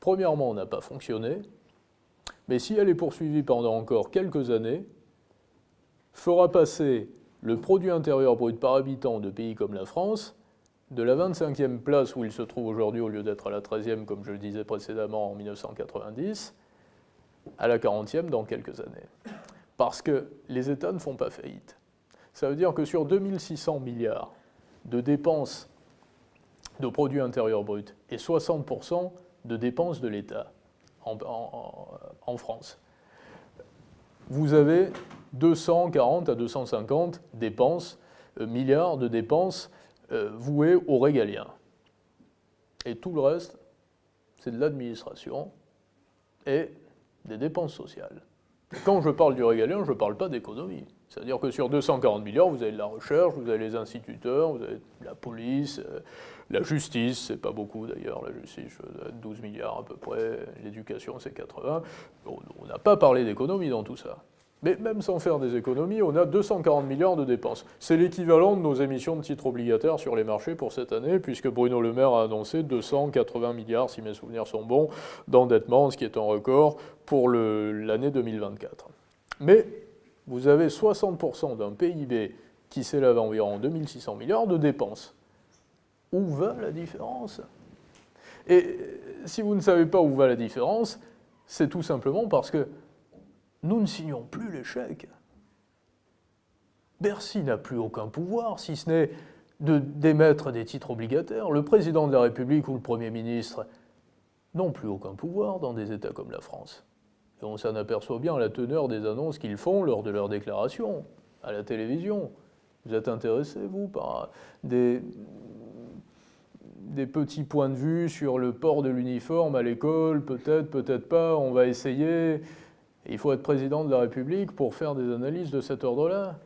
premièrement, n'a pas fonctionné, mais si elle est poursuivie pendant encore quelques années, fera passer le produit intérieur brut par habitant de pays comme la France de la 25e place où il se trouve aujourd'hui au lieu d'être à la 13e, comme je le disais précédemment en 1990, à la 40e dans quelques années. Parce que les États ne font pas faillite. Ça veut dire que sur 2600 milliards de dépenses de produits intérieurs bruts et 60% de dépenses de l'État en, France, vous avez 240 à 250 dépenses, euh, milliards de dépenses voué aux régaliens. Et tout le reste, c'est de l'administration et des dépenses sociales. quand je parle du régalien, je ne parle pas d'économie. C'est-à-dire que sur 240 milliards, vous avez de la recherche, vous avez les instituteurs, vous avez la police, euh, la justice, c'est pas beaucoup d'ailleurs, la justice, 12 milliards à peu près, l'éducation c'est 80. On n'a pas parlé d'économie dans tout ça. Mais même sans faire des économies, on a 240 milliards de dépenses. C'est l'équivalent de nos émissions de titres obligataires sur les marchés pour cette année, puisque Bruno Le Maire a annoncé 280 milliards, si mes souvenirs sont bons, d'endettement, ce qui est un record pour l'année 2024. Mais vous avez 60% d'un PIB qui s'élève à environ 2600 milliards de dépenses. Où va la différence? Et si vous ne savez pas où va la différence, c'est tout simplement parce que nous ne signons plus les chèques. Bercy n'a plus aucun pouvoir, si ce n'est de d'émettre des titres obligataires. Le président de la République ou le Premier ministre n'ont plus aucun pouvoir dans des États comme la France. Et on s'en aperçoit bien à la teneur des annonces qu'ils font lors de leurs déclarations à la télévision. Vous êtes intéressé, vous, par des, des petits points de vue sur le port de l'uniforme à l'école? Peut-être, peut-être pas, on va essayer il faut être président de la République pour faire des analyses de cet ordre-là.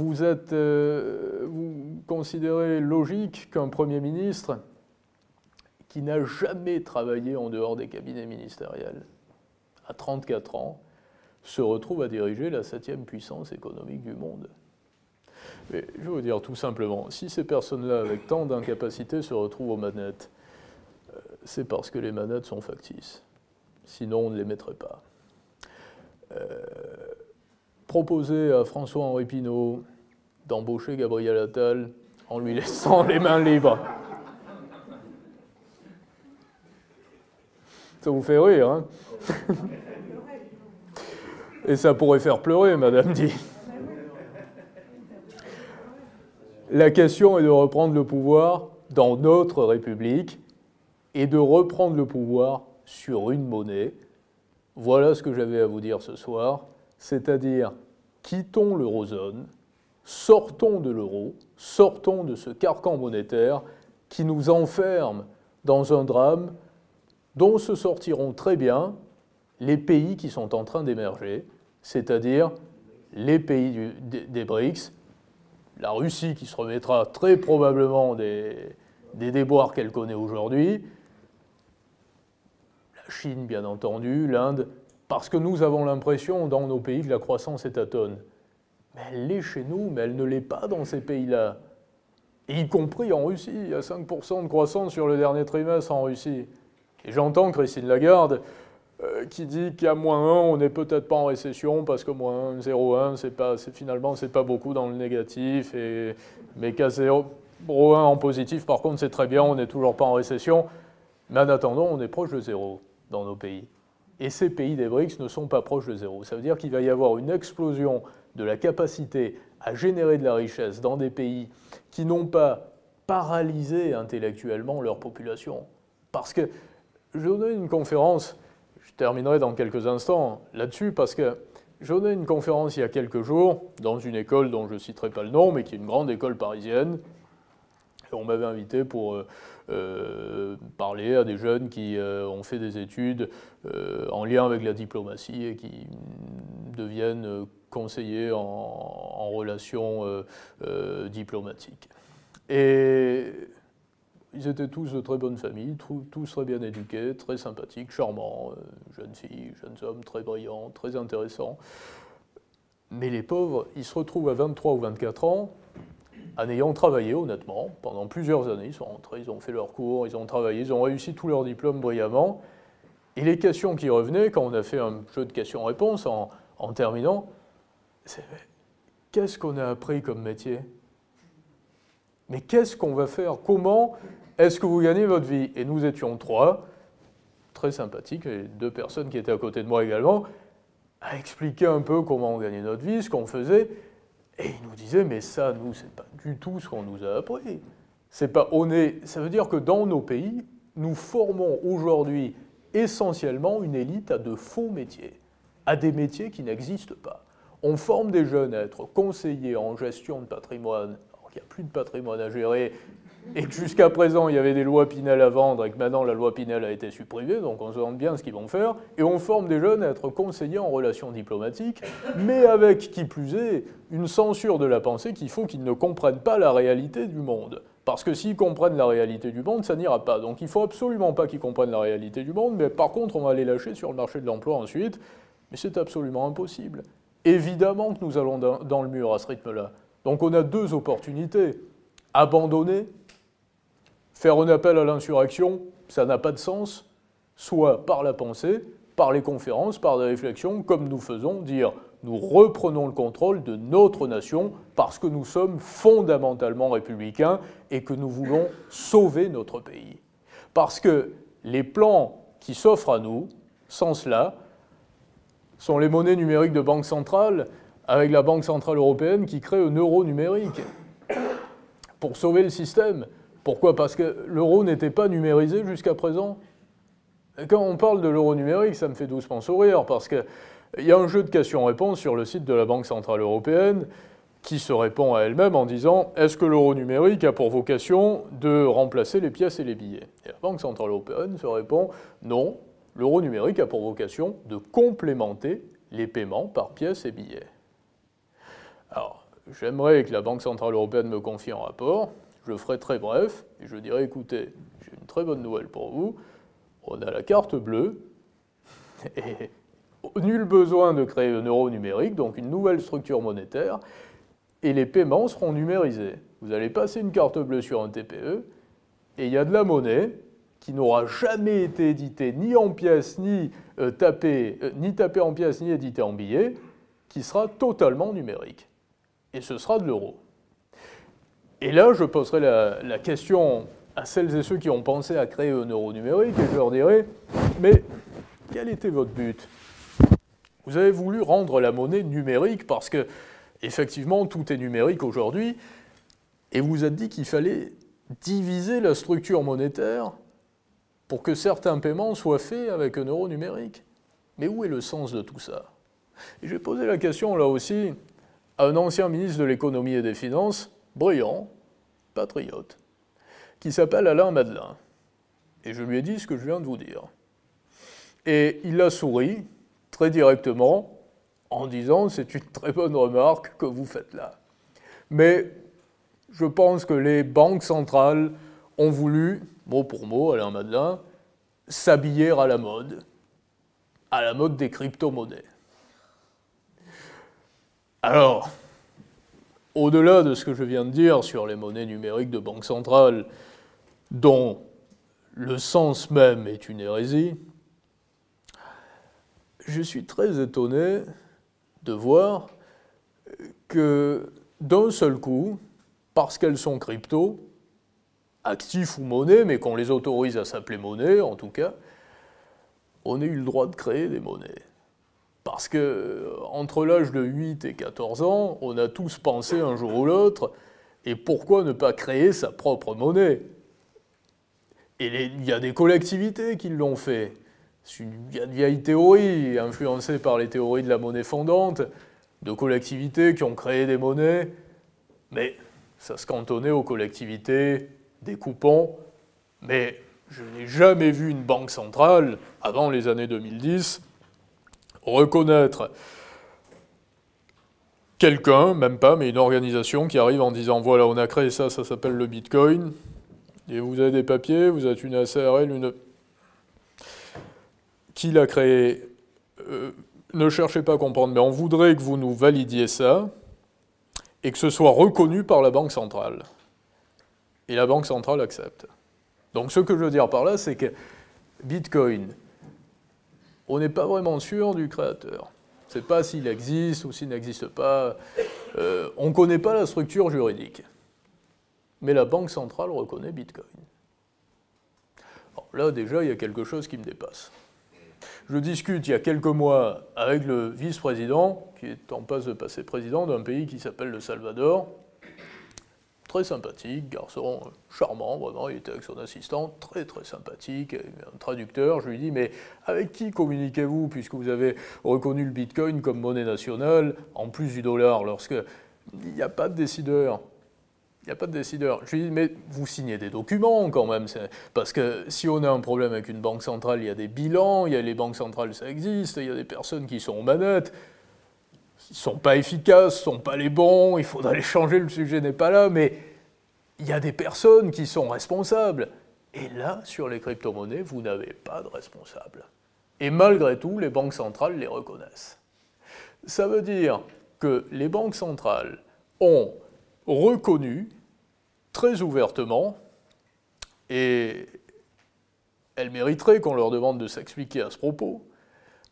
Euh, vous considérez logique qu'un Premier ministre qui n'a jamais travaillé en dehors des cabinets ministériels, à 34 ans, se retrouve à diriger la septième puissance économique du monde. Mais je veux dire tout simplement, si ces personnes-là, avec tant d'incapacité, se retrouvent aux manettes, euh, c'est parce que les manettes sont factices. Sinon, on ne les mettrait pas. Euh, proposer à François-Henri Pinault d'embaucher Gabriel Attal en lui laissant les mains libres. Ça vous fait rire, hein? Et ça pourrait faire pleurer, Madame dit. la question est de reprendre le pouvoir dans notre République et de reprendre le pouvoir sur une monnaie. Voilà ce que j'avais à vous dire ce soir, c'est-à-dire quittons l'eurozone, sortons de l'euro, sortons de ce carcan monétaire qui nous enferme dans un drame dont se sortiront très bien les pays qui sont en train d'émerger, c'est-à-dire les pays des, BRICS, la Russie qui se remettra très probablement des, déboires qu'elle connaît aujourd'hui, Chine bien entendu, l'Inde, parce que nous avons l'impression dans nos pays que la croissance est tonne. Mais elle l'est chez nous, mais elle ne l'est pas dans ces pays-là. Y compris en Russie, il y a 5% de croissance sur le dernier trimestre en Russie. Et j'entends Christine Lagarde euh, qui dit qu'à moins 1, on n'est peut-être pas en récession parce que moins 0,1, c'est pas, finalement, c'est pas beaucoup dans le négatif, mais qu'à 0,1 en positif, par contre, c'est très bien, on n'est toujours pas en récession. Mais en attendant, on est proche de zéro dans nos pays. Et ces pays des BRICS ne sont pas proches de zéro. Ça veut dire qu'il va y avoir une explosion de la capacité à générer de la richesse dans des pays qui n'ont pas paralysé intellectuellement leur population. Parce que je donnais une conférence, je terminerai dans quelques instants là-dessus, parce que je donnais une conférence il y a quelques jours dans une école dont je ne citerai pas le nom, mais qui est une grande école parisienne. On m'avait invité pour euh, parler à des jeunes qui euh, ont fait des études en lien avec la diplomatie et qui deviennent conseillers en, relations diplomatiques. Et ils étaient tous de très bonne famille, tous très bien éduqués, très sympathiques, charmants, euh, jeunes filles, jeunes hommes, très brillants, très intéressants. Mais les pauvres, ils se retrouvent à 23 ou 24 ans, en ayant travaillé honnêtement pendant plusieurs années. Ils sont rentrés, ils ont fait leurs cours, ils ont travaillé, ils ont réussi tous leurs diplômes brillamment. Et les questions qui revenaient, quand on a fait un jeu de questions-réponses en, terminant, c'est qu'est-ce qu'on a appris comme métier? Mais qu'est-ce qu'on va faire? Comment est-ce que vous gagnez votre vie? Et nous étions trois, très sympathiques, et deux personnes qui étaient à côté de moi également, à expliquer un peu comment on gagnait notre vie, ce qu'on faisait. Et ils nous disaient, mais ça, nous, c'est pas du tout ce qu'on nous a appris. C'est pas, on est, ça veut dire que dans nos pays, nous formons aujourd'hui essentiellement une élite à de faux métiers, à des métiers qui n'existent pas. On forme des jeunes à être conseillers en gestion de patrimoine, alors qu'il n'y a plus de patrimoine à gérer, et que jusqu'à présent il y avait des lois Pinel à vendre et que maintenant la loi Pinel a été supprimée, donc on se demande bien ce qu'ils vont faire, et on forme des jeunes à être conseillers en relations diplomatiques, mais avec, qui plus est, une censure de la pensée qu'il faut qu'ils ne comprennent pas la réalité du monde. Parce que s'ils comprennent la réalité du monde, ça n'ira pas. Donc il faut absolument pas qu'ils comprennent la réalité du monde, mais par contre on va les lâcher sur le marché de l'emploi ensuite, mais c'est absolument impossible. Évidemment que nous allons dans le mur à ce rythme-là. Donc on a deux opportunités. Abandonner Faire un appel à l'insurrection, ça n'a pas de sens, soit par la pensée, par les conférences, par des réflexions, comme nous faisons, dire nous reprenons le contrôle de notre nation parce que nous sommes fondamentalement républicains et que nous voulons sauver notre pays. Parce que les plans qui s'offrent à nous, sans cela, sont les monnaies numériques de banque centrale, avec la Banque centrale européenne qui crée un euro numérique pour sauver le système. Pourquoi? Parce que l'euro n'était pas numérisé jusqu'à présent. Quand on parle de l'euro numérique, ça me fait doucement sourire, parce qu'il y a un jeu de questions-réponses sur le site de la Banque Centrale Européenne qui se répond à elle-même en disant est-ce que l'euro numérique a pour vocation de remplacer les pièces et les billets? Et la Banque Centrale Européenne se répond non, l'euro numérique a pour vocation de complémenter les paiements par pièces et billets. Alors, j'aimerais que la Banque Centrale Européenne me confie un rapport je ferai très bref, et je dirai, écoutez, j'ai une très bonne nouvelle pour vous, on a la carte bleue, [LAUGHS] et nul besoin de créer un euro numérique, donc une nouvelle structure monétaire, et les paiements seront numérisés. Vous allez passer une carte bleue sur un TPE, et il y a de la monnaie qui n'aura jamais été éditée ni en pièces, ni, euh, tapée, euh, ni tapée en pièces, ni éditée en billets, qui sera totalement numérique. Et ce sera de l'euro. Et là, je poserai la, question à celles et ceux qui ont pensé à créer un euro numérique et je leur dirai, mais quel était votre but? Vous avez voulu rendre la monnaie numérique parce que, effectivement, tout est numérique aujourd'hui. et vous êtes dit qu'il fallait diviser la structure monétaire pour que certains paiements soient faits avec un euro numérique. Mais où est le sens de tout ça? J'ai posé la question là aussi à un ancien ministre de l'économie et des finances, brillant, patriote, qui s'appelle Alain Madelin. Et je lui ai dit ce que je viens de vous dire. Et il a souri très directement en disant c'est une très bonne remarque que vous faites là. Mais je pense que les banques centrales ont voulu, mot pour mot, Alain Madelin, s'habiller à la mode, à la mode des crypto-monnaies. Alors, au-delà de ce que je viens de dire sur les monnaies numériques de banque centrale, dont le sens même est une hérésie, je suis très étonné de voir que d'un seul coup, parce qu'elles sont crypto, actifs ou monnaie, mais qu'on les autorise à s'appeler monnaie en tout cas, on ait eu le droit de créer des monnaies. Parce que entre l'âge de 8 et 14 ans, on a tous pensé un jour ou l'autre, et pourquoi ne pas créer sa propre monnaie? Et il y a des collectivités qui l'ont fait. Il y a de vieilles théories, influencées par les théories de la monnaie fondante, de collectivités qui ont créé des monnaies, mais ça se cantonnait aux collectivités, des coupons, mais je n'ai jamais vu une banque centrale, avant les années 2010, reconnaître quelqu'un, même pas, mais une organisation qui arrive en disant voilà, on a créé ça, ça s'appelle le Bitcoin, et vous avez des papiers, vous êtes une SARL, une. Qui l'a créé? Euh, Ne cherchez pas à comprendre, mais on voudrait que vous nous validiez ça et que ce soit reconnu par la Banque centrale. Et la Banque centrale accepte. Donc ce que je veux dire par là, c'est que Bitcoin, on n'est pas vraiment sûr du créateur. On ne sait pas s'il existe ou s'il n'existe pas. Euh, on ne connaît pas la structure juridique. Mais la Banque centrale reconnaît Bitcoin. Là, déjà, il y a quelque chose qui me dépasse. Je discute il y a quelques mois avec le vice-président, qui est en passe de passer président d'un pays qui s'appelle le Salvador, très sympathique, garçon charmant, vraiment, il était avec son assistant, très très sympathique, un traducteur, je lui dis, mais avec qui communiquez-vous, puisque vous avez reconnu le Bitcoin comme monnaie nationale, en plus du dollar, lorsque il n'y a pas de décideur il n'y a pas de décideur. Je lui dis, mais vous signez des documents quand même. Parce que si on a un problème avec une banque centrale, il y a des bilans, il y a les banques centrales, ça existe, il y a des personnes qui sont aux manettes ne sont pas efficaces, sont pas les bons, il faudra les changer, le sujet n'est pas là, mais il y a des personnes qui sont responsables. Et là, sur les crypto-monnaies, vous n'avez pas de responsable. Et malgré tout, les banques centrales les reconnaissent. Ça veut dire que les banques centrales ont reconnu très ouvertement, et elles mériteraient qu'on leur demande de s'expliquer à ce propos,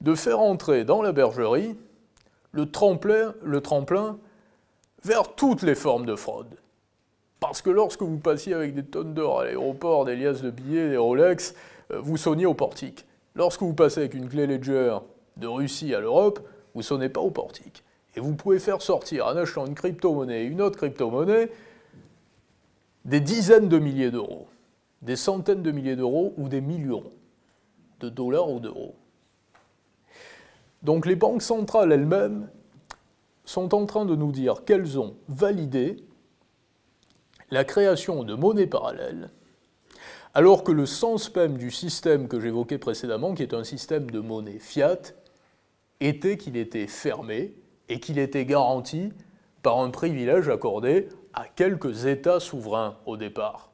de faire entrer dans la bergerie le tremplin, vers toutes les formes de fraude. Parce que lorsque vous passiez avec des tonnes d'or à l'aéroport, des liasses de billets, des Rolex, euh, vous sonniez au portique. Lorsque vous passez avec une clé Ledger de Russie à l'Europe, vous ne sonnez pas au portique. Et vous pouvez faire sortir, en achetant une crypto-monnaie et une autre crypto-monnaie, des dizaines de milliers d'euros, des centaines de milliers d'euros ou des millions de dollars ou d'euros. Donc les banques centrales elles-mêmes sont en train de nous dire qu'elles ont validé la création de monnaies parallèles, alors que le sens même du système que j'évoquais précédemment, qui est un système de monnaie fiat, était qu'il était fermé et qu'il était garanti par un privilège accordé à quelques États souverains au départ,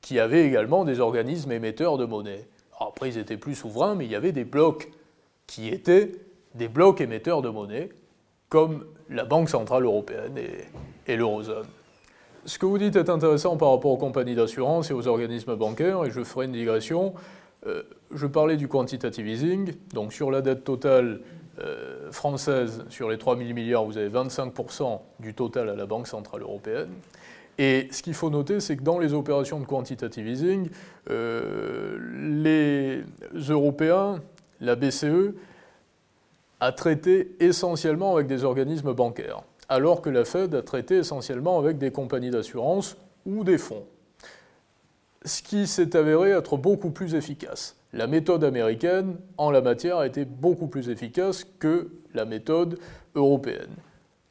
qui avaient également des organismes émetteurs de monnaie. après, ils étaient plus souverains, mais il y avait des blocs qui étaient des blocs émetteurs de monnaie, comme la Banque Centrale Européenne et, l'Eurozone. Ce que vous dites est intéressant par rapport aux compagnies d'assurance et aux organismes bancaires, et je ferai une digression. Euh, je parlais du quantitative easing, donc sur la dette totale euh, française, sur les 3 000 milliards, vous avez 25% du total à la Banque Centrale Européenne. Et ce qu'il faut noter, c'est que dans les opérations de quantitative easing, euh, les Européens, la BCE, a traité essentiellement avec des organismes bancaires, alors que la Fed a traité essentiellement avec des compagnies d'assurance ou des fonds. Ce qui s'est avéré être beaucoup plus efficace. La méthode américaine, en la matière, a été beaucoup plus efficace que la méthode européenne.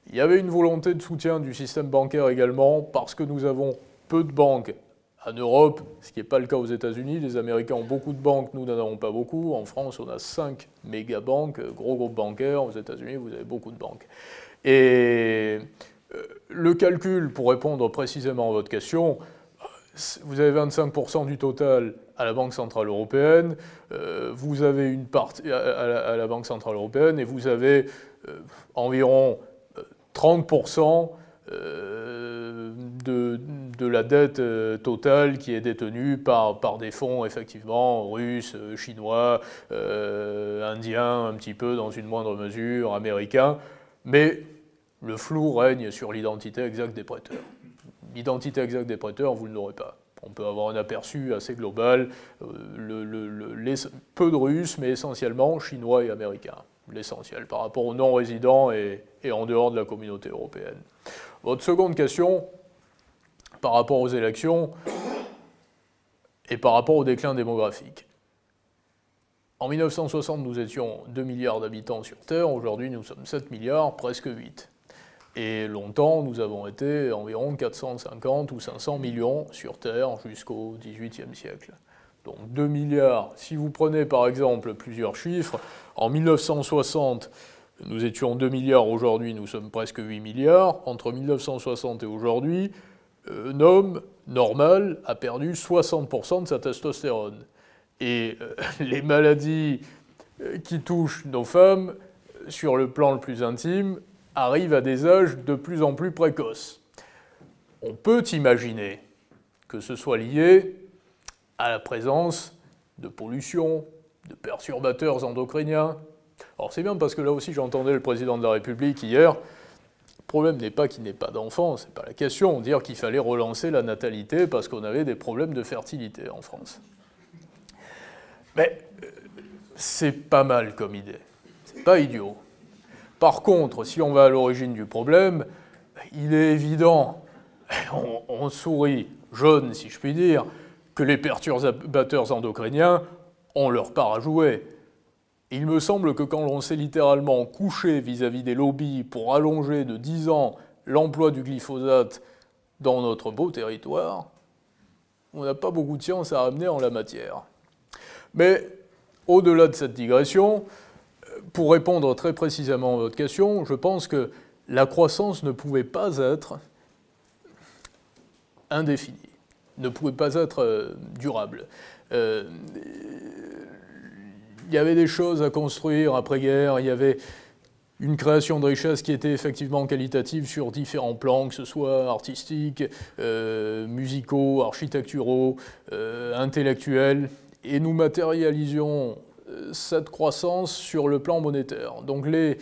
Il y avait une volonté de soutien du système bancaire également, parce que nous avons peu de banques en Europe, ce qui n'est pas le cas aux États-Unis. Les Américains ont beaucoup de banques, nous n'en avons pas beaucoup. En France, on a 5 méga-banques, gros groupes bancaires. Aux États-Unis, vous avez beaucoup de banques. Et euh, le calcul, pour répondre précisément à votre question, vous avez 25% du total à la Banque Centrale Européenne, euh, vous avez une partie à, la, Banque Centrale Européenne et vous avez euh, environ 30% de, la dette totale qui est détenue par, par des fonds effectivement russes, chinois, indiens un petit peu dans une moindre mesure, américains. Mais le flou règne sur l'identité exacte des prêteurs. L'identité exacte des prêteurs, vous ne l'aurez pas. On peut avoir un aperçu assez global, euh, peu de Russes, mais essentiellement chinois et américains, l'essentiel, par rapport aux non-résidents et, et, en dehors de la communauté européenne. Votre seconde question, par rapport aux élections et par rapport au déclin démographique. En 1960, nous étions 2 milliards d'habitants sur Terre, aujourd'hui nous sommes 7 milliards, presque 8. Et longtemps, nous avons été environ 450 ou 500 millions sur Terre jusqu'au XVIIIe siècle. Donc 2 milliards. Si vous prenez par exemple plusieurs chiffres, en 1960, nous étions 2 milliards, aujourd'hui nous sommes presque 8 milliards. Entre 1960 et aujourd'hui, un homme normal a perdu 60% de sa testostérone. Et euh, [LAUGHS] les maladies euh, qui touchent nos femmes, sur le plan le plus intime, arrivent à des âges de plus en plus précoces. On peut imaginer que ce soit lié à la présence de pollution, de perturbateurs endocriniens. Alors c'est bien parce que là aussi j'entendais le président de la République hier. Le problème n'est pas qu'il n'ait pas d'enfants, c'est pas la question. Dire qu'il fallait relancer la natalité parce qu'on avait des problèmes de fertilité en France. Mais euh, c'est pas mal comme idée. C'est pas idiot. Par contre, si on va à l'origine du problème, il est évident, [LAUGHS] on, sourit jaune si je puis dire, que les perturbateurs endocriniens ont leur part à jouer. Il me semble que quand l'on s'est littéralement couché vis-à-vis des lobbies pour allonger de 10 ans l'emploi du glyphosate dans notre beau territoire, on n'a pas beaucoup de science à ramener en la matière. Mais au-delà de cette digression, pour répondre très précisément à votre question, je pense que la croissance ne pouvait pas être indéfinie, ne pouvait pas être euh, durable. Euh, il y avait des choses à construire après-guerre, il y avait une création de richesse qui était effectivement qualitative sur différents plans, que ce soit artistiques, euh, musicaux, architecturaux, intellectuels et nous matérialisions cette croissance sur le plan monétaire. Donc les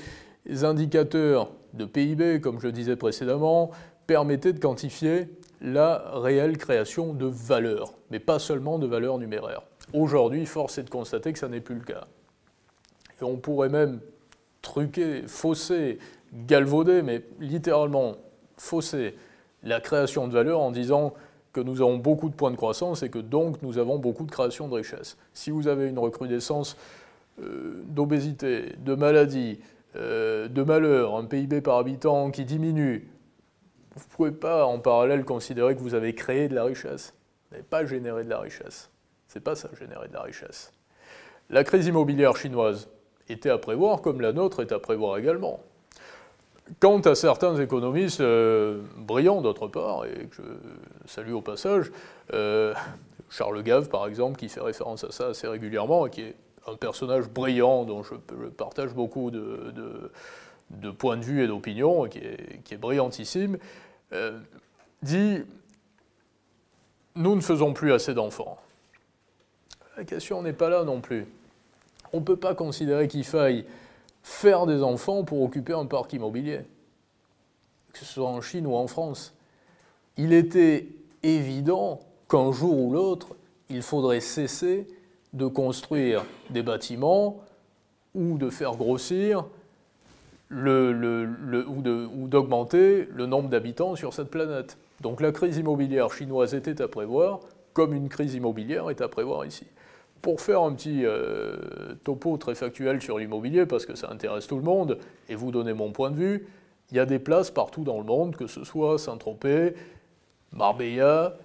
indicateurs de PIB, comme je le disais précédemment, permettaient de quantifier la réelle création de valeur, mais pas seulement de valeur numéraire. Aujourd'hui, force est de constater que ça n'est plus le cas. On pourrait même truquer, fausser, galvauder, mais littéralement fausser la création de valeur en disant que nous avons beaucoup de points de croissance et que donc nous avons beaucoup de création de richesse. Si vous avez une recrudescence euh, d'obésité, de maladie, euh, de malheur, un PIB par habitant qui diminue, vous ne pouvez pas en parallèle considérer que vous avez créé de la richesse. Vous n'avez pas généré de la richesse. C'est pas ça, générer de la richesse. La crise immobilière chinoise était à prévoir, comme la nôtre est à prévoir également. Quant à certains économistes euh, brillants, d'autre part, et que je salue au passage, euh, Charles Gave, par exemple, qui fait référence à ça assez régulièrement, et qui est un personnage brillant dont je, partage beaucoup de, points de vue et est, qui est, brillantissime, dit Nous ne faisons plus assez d'enfants. La question n'est pas là non plus. On ne peut pas considérer qu'il faille faire des enfants pour occuper un parc immobilier, que ce soit en Chine ou en France. Il était évident qu'un jour ou l'autre, il faudrait cesser de construire des bâtiments ou de faire grossir ou d'augmenter le nombre d'habitants sur cette planète. Donc la crise immobilière chinoise était à prévoir, comme une crise immobilière est à prévoir ici. Pour faire un petit euh, topo très factuel sur l'immobilier, parce que ça intéresse tout le monde, et vous donner mon point de vue, il y a des places partout dans le monde, que ce soit Saint-Tropez, Marbella,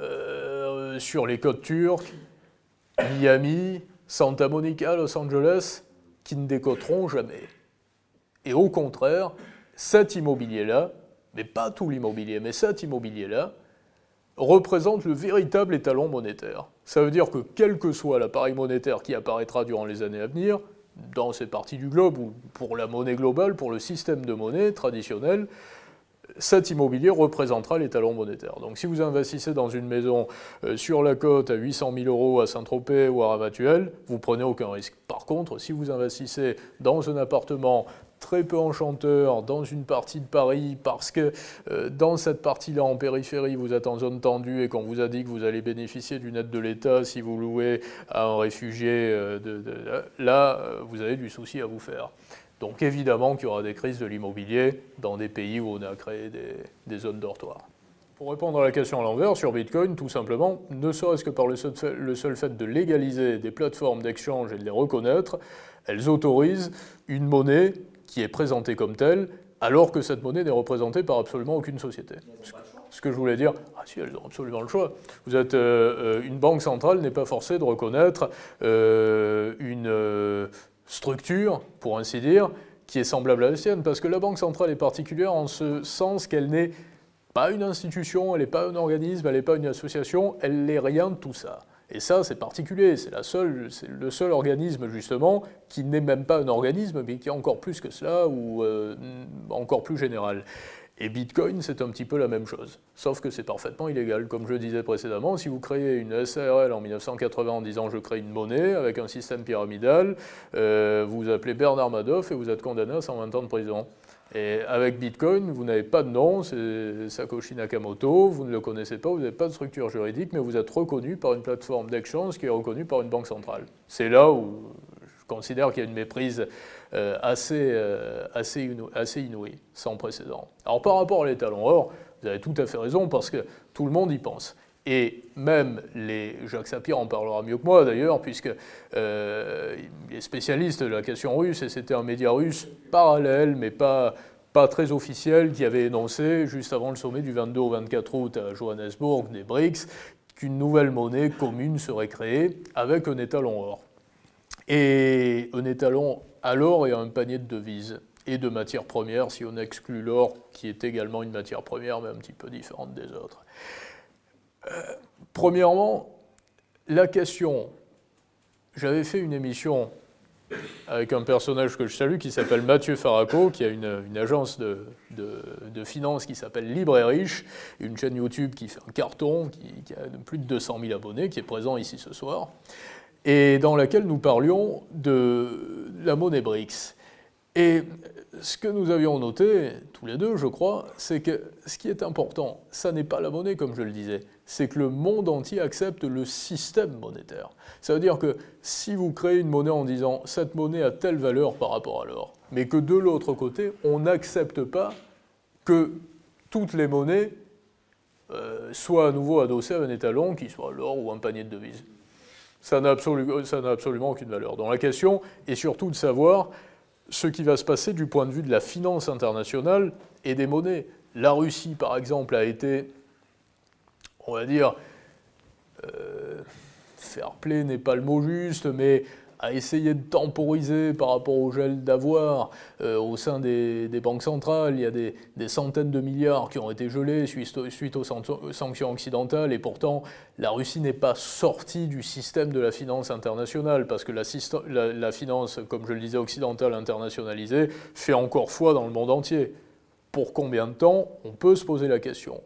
euh, sur les côtes turques, Miami, Santa Monica, Los Angeles, qui ne décoteront jamais. Et au contraire, cet immobilier-là, mais pas tout l'immobilier, mais cet immobilier-là, représente le véritable étalon monétaire. Ça veut dire que quel que soit l'appareil monétaire qui apparaîtra durant les années à venir, dans ces parties du globe ou pour la monnaie globale, pour le système de monnaie traditionnel, cet immobilier représentera l'étalon monétaire. Donc si vous investissez dans une maison euh, sur la côte à 800 000 euros à Saint-Tropez ou à Ramatuelle, vous prenez aucun risque. Par contre, si vous investissez dans un appartement très peu enchanteur dans une partie de Paris parce que euh, dans cette partie-là en périphérie vous êtes en zone tendue et qu'on vous a dit que vous allez bénéficier d'une aide de l'État si vous louez à un réfugié, euh, là vous avez du souci à vous faire. Donc évidemment qu'il y aura des crises de l'immobilier dans des pays où on a créé des, zones dortoirs. Pour répondre à la question à l'envers, sur Bitcoin, tout simplement, ne serait-ce que par le seul, fait, de légaliser des plateformes d'échange et de les reconnaître, elles autorisent une monnaie qui est présentée comme telle, alors que cette monnaie n'est représentée par absolument aucune société. Ce que je voulais dire, ah si, elles ont absolument le choix. Vous êtes euh, euh, une banque centrale n'est pas forcée de reconnaître euh, une structure, pour ainsi dire, qui est semblable à la sienne, parce que la Banque centrale est particulière en ce sens qu'elle n'est pas une institution, elle n'est pas un organisme, elle n'est pas une association, elle n'est rien de tout ça. Et ça, c'est particulier, c'est le seul organisme justement qui n'est même pas un organisme, mais qui est encore plus que cela, ou euh, encore plus général. Et Bitcoin, c'est un petit peu la même chose, sauf que c'est parfaitement illégal. Comme je disais précédemment, si vous créez une SARL en 1980 en disant je crée une monnaie avec un système pyramidal, euh, vous appelez Bernard Madoff et vous êtes condamné à 120 ans de prison. Et avec Bitcoin, vous n'avez pas de nom, c'est Satoshi Nakamoto, vous ne le connaissez pas, vous n'avez pas de structure juridique, mais vous êtes reconnu par une plateforme d'exchange qui est reconnue par une banque centrale. C'est là où je considère qu'il y a une méprise euh, assez, euh, assez, assez inouï, sans précédent. Alors par rapport à l'étalon or, vous avez tout à fait raison, parce que tout le monde y pense. Et même les, Jacques Sapir en parlera mieux que moi d'ailleurs, puisque euh, il est spécialiste de la question russe, et c'était un média russe parallèle, mais pas, pas très officiel, qui avait énoncé, juste avant le sommet du 22 au 24 août à Johannesburg, des BRICS, qu'une nouvelle monnaie commune serait créée avec un étalon or. Et un étalon à l'or et à un panier de devises et de matières premières, si on exclut l'or, qui est également une matière première, mais un petit peu différente des autres. Premièrement, la question, j'avais fait une émission avec un personnage que je salue qui s'appelle Mathieu Faraco, qui a une, agence de, de, finance qui s'appelle Libre et Riche, une chaîne YouTube qui fait un carton, qui, a plus de 200 000 abonnés, qui est présent ici ce soir et dans laquelle nous parlions de la monnaie BRICS. Et ce que nous avions noté, tous les deux, je crois, c'est que ce qui est important, ça n'est pas la monnaie, comme je le disais, c'est que le monde entier accepte le système monétaire. Ça veut dire que si vous créez une monnaie en disant cette monnaie a telle valeur par rapport à l'or, mais que de l'autre côté, on n'accepte pas que toutes les monnaies euh, soient à nouveau adossées à un étalon qui soit l'or ou un panier de devises ça n'a absolument, aucune valeur. Donc la question est surtout de savoir ce qui va se passer du point de vue de la finance internationale et des monnaies. La Russie, par exemple, a été, on va dire, euh, fair play n'est pas le mot juste, mais à essayer de temporiser par rapport au gel d'avoir euh, au sein des, banques centrales. Il y a des, centaines de milliards qui ont été gelés suite, aux sanctions occidentales et pourtant la Russie n'est pas sortie du système de la finance internationale parce que la, la finance, comme je le disais, occidentale internationalisée fait encore foi dans le monde entier. Pour combien de temps On peut se poser la question.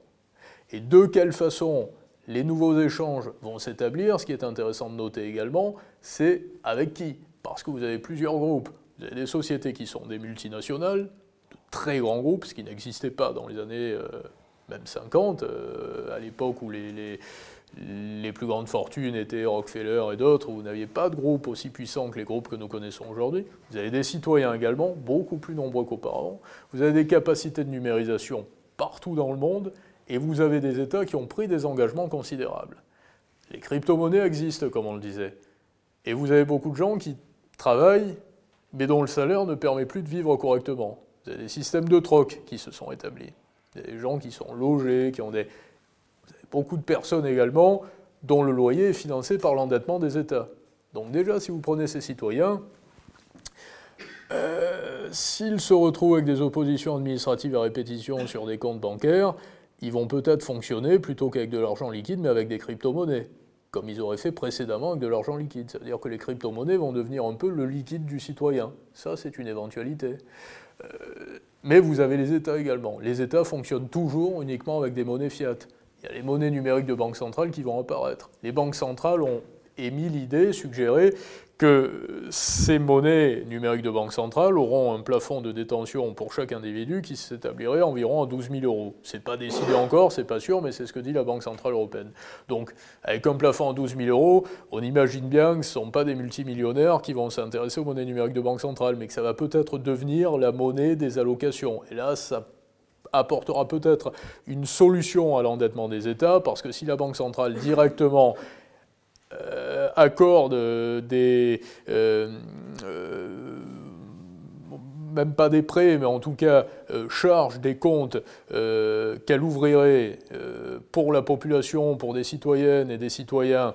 Et de quelle façon les nouveaux échanges vont s'établir. Ce qui est intéressant de noter également, c'est avec qui Parce que vous avez plusieurs groupes. Vous avez des sociétés qui sont des multinationales, de très grands groupes, ce qui n'existait pas dans les années euh, même 50, euh, à l'époque où les, les plus grandes fortunes étaient Rockefeller et d'autres, vous n'aviez pas de groupe aussi puissant que les groupes que nous connaissons aujourd'hui. Vous avez des citoyens également, beaucoup plus nombreux qu'auparavant. Vous avez des capacités de numérisation partout dans le monde, et vous avez des États qui ont pris des engagements considérables. Les crypto-monnaies existent, comme on le disait. Et vous avez beaucoup de gens qui travaillent, mais dont le salaire ne permet plus de vivre correctement. Vous avez des systèmes de troc qui se sont établis. Des gens qui sont logés, qui ont des beaucoup de personnes également dont le loyer est financé par l'endettement des États. Donc déjà, si vous prenez ces citoyens, euh, s'ils se retrouvent avec des oppositions administratives à répétition sur des comptes bancaires, ils vont peut-être fonctionner plutôt qu'avec de l'argent liquide, mais avec des crypto-monnaies, comme ils auraient fait précédemment avec de l'argent liquide. C'est-à-dire que les crypto-monnaies vont devenir un peu le liquide du citoyen. Ça, c'est une éventualité. Euh, mais vous avez les États également. Les États fonctionnent toujours uniquement avec des monnaies fiat il y a les monnaies numériques de banque centrale qui vont apparaître. Les banques centrales ont émis l'idée, suggéré, que ces monnaies numériques de banque centrale auront un plafond de détention pour chaque individu qui s'établirait environ à 12 000 euros. C'est pas décidé encore, c'est pas sûr, mais c'est ce que dit la Banque centrale européenne. Donc, avec un plafond à 12 000 euros, on imagine bien que ce ne sont pas des multimillionnaires qui vont s'intéresser aux monnaies numériques de banque centrale, mais que ça va peut-être devenir la monnaie des allocations. Et là, ça apportera peut-être une solution à l'endettement des États, parce que si la Banque centrale directement accorde des... Euh, euh, même pas des prêts, mais en tout cas charge des comptes qu'elle ouvrirait pour la population, pour des citoyennes et des citoyens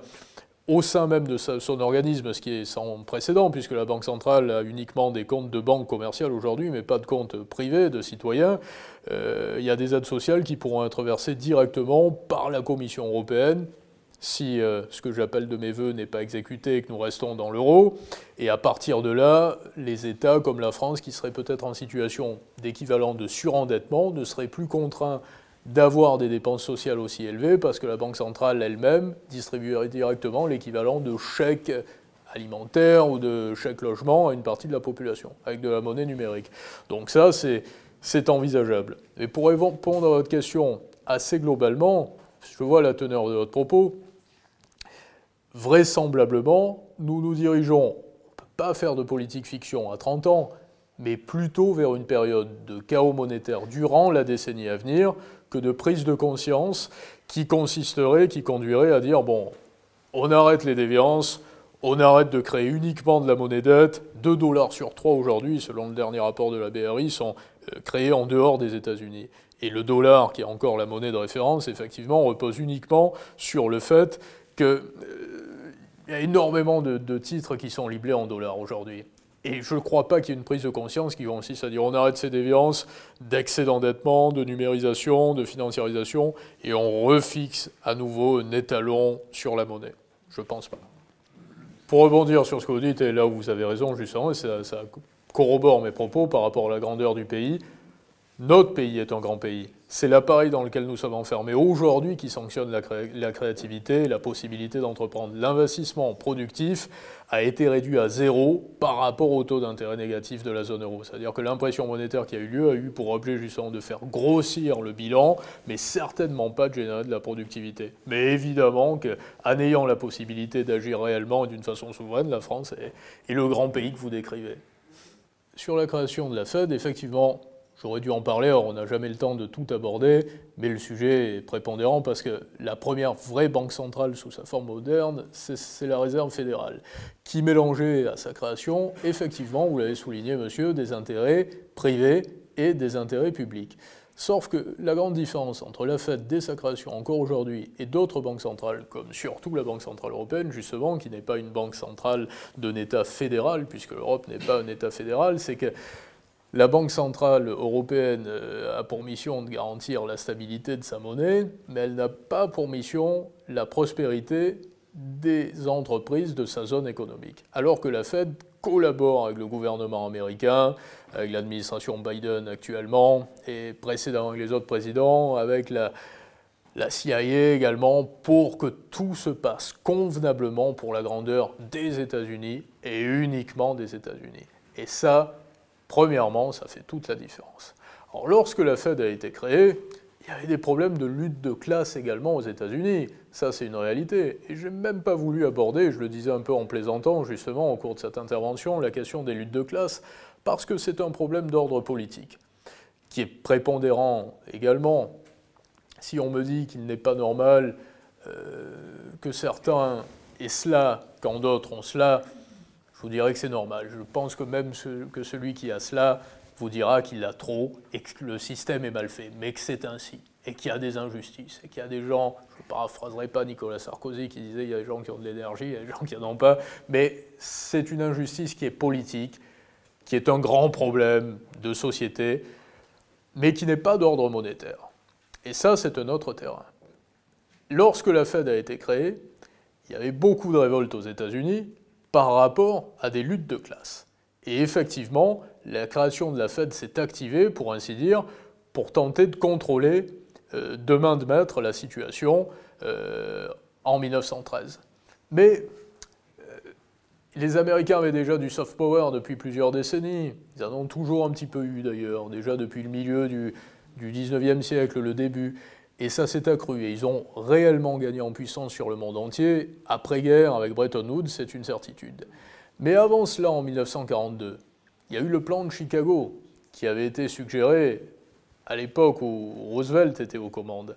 au sein même de son organisme, ce qui est sans précédent, puisque la Banque centrale a uniquement des comptes de banque commerciale aujourd'hui, mais pas de comptes privés de citoyens, euh, il y a des aides sociales qui pourront être versées directement par la Commission européenne si euh, ce que j'appelle de mes voeux n'est pas exécuté et que nous restons dans l'euro. Et à partir de là, les États comme la France, qui seraient peut-être en situation d'équivalent de surendettement, ne seraient plus contraints d'avoir des dépenses sociales aussi élevées parce que la Banque centrale elle-même distribuerait directement l'équivalent de chèques alimentaires ou de chèques logement à une partie de la population avec de la monnaie numérique. Donc ça, c'est envisageable. Et pour répondre à votre question assez globalement, je vois la teneur de votre propos, vraisemblablement, nous nous dirigeons, on ne peut pas faire de politique fiction à 30 ans, mais plutôt vers une période de chaos monétaire durant la décennie à venir, que de prise de conscience qui consisterait, qui conduirait à dire, bon, on arrête les déviances, on arrête de créer uniquement de la monnaie dette, 2 dollars sur 3 aujourd'hui, selon le dernier rapport de la BRI, sont euh, créés en dehors des États-Unis. Et le dollar, qui est encore la monnaie de référence, effectivement, repose uniquement sur le fait euh, y a énormément de, titres qui sont liblés en dollars aujourd'hui. Et je ne crois pas qu'il y ait une prise de conscience qui consiste à dire on arrête ces déviances d'excès d'endettement, de numérisation, de financiarisation, et on refixe à nouveau un étalon sur la monnaie. Je ne pense pas. Pour rebondir sur ce que vous dites, et là où vous avez raison justement, ça, ça corrobore mes propos par rapport à la grandeur du pays, notre pays est un grand pays. C'est l'appareil dans lequel nous sommes enfermés aujourd'hui qui sanctionne la, créativité, la possibilité d'entreprendre. L'investissement productif a été réduit à zéro par rapport au taux d'intérêt négatif de la zone euro. C'est-à-dire que l'impression monétaire qui a eu lieu a eu pour objet justement de faire grossir le bilan, mais certainement pas de générer de la productivité. Mais évidemment qu'en ayant la possibilité d'agir réellement et d'une façon souveraine, la France est le grand pays que vous décrivez. Sur la création de la Fed, effectivement, J'aurais dû en parler, or on n'a jamais le temps de tout aborder, mais le sujet est prépondérant parce que la première vraie banque centrale sous sa forme moderne, c'est la réserve fédérale, qui mélangeait à sa création, effectivement, vous l'avez souligné monsieur, des intérêts privés et des intérêts publics. Sauf que la grande différence entre la Fed dès sa création encore aujourd'hui et d'autres banques centrales, comme surtout la Banque Centrale Européenne, justement, qui n'est pas une banque centrale d'un État fédéral, puisque l'Europe n'est pas un État fédéral, c'est que la Banque centrale européenne euh, a pour mission de garantir la stabilité de sa monnaie, mais elle n'a pas pour mission la prospérité des entreprises de sa zone économique. Alors que la Fed collabore avec le gouvernement américain, avec l'administration Biden actuellement, et précédemment avec les autres présidents, avec la, la CIA également, pour que tout se passe convenablement pour la grandeur des États-Unis et uniquement des États-Unis. Et ça, Premièrement, ça fait toute la différence. Lorsque la Fed a été créée, il y avait des problèmes de lutte de classe également aux États-Unis. Ça, c'est une réalité. Et je n'ai même pas voulu aborder, je le disais un peu en plaisantant justement au cours de cette intervention, la question des luttes de classe, parce que c'est un problème d'ordre politique, qui est prépondérant également. Si on me dit qu'il n'est pas normal euh, que certains aient cela quand d'autres ont cela, je vous dirais que c'est normal. Je pense que même que celui qui a cela vous dira qu'il a trop et que le système est mal fait, mais que c'est ainsi, et qu'il y a des injustices, et qu'il y a des gens, je ne paraphraserai pas Nicolas Sarkozy qui disait il y a des gens qui ont de l'énergie, il y a des gens qui n'en ont pas, mais c'est une injustice qui est politique, qui est un grand problème de société, mais qui n'est pas d'ordre monétaire. Et ça, c'est un autre terrain. Lorsque la Fed a été créée, il y avait beaucoup de révoltes aux États-Unis par rapport à des luttes de classe. Et effectivement, la création de la Fed s'est activée, pour ainsi dire, pour tenter de contrôler euh, de main de maître la situation euh, en 1913. Mais euh, les Américains avaient déjà du soft power depuis plusieurs décennies. Ils en ont toujours un petit peu eu d'ailleurs, déjà depuis le milieu du, du 19e siècle, le début. Et ça s'est accru. Et ils ont réellement gagné en puissance sur le monde entier. Après-guerre, avec Bretton Woods, c'est une certitude. Mais avant cela, en 1942, il y a eu le plan de Chicago qui avait été suggéré à l'époque où Roosevelt était aux commandes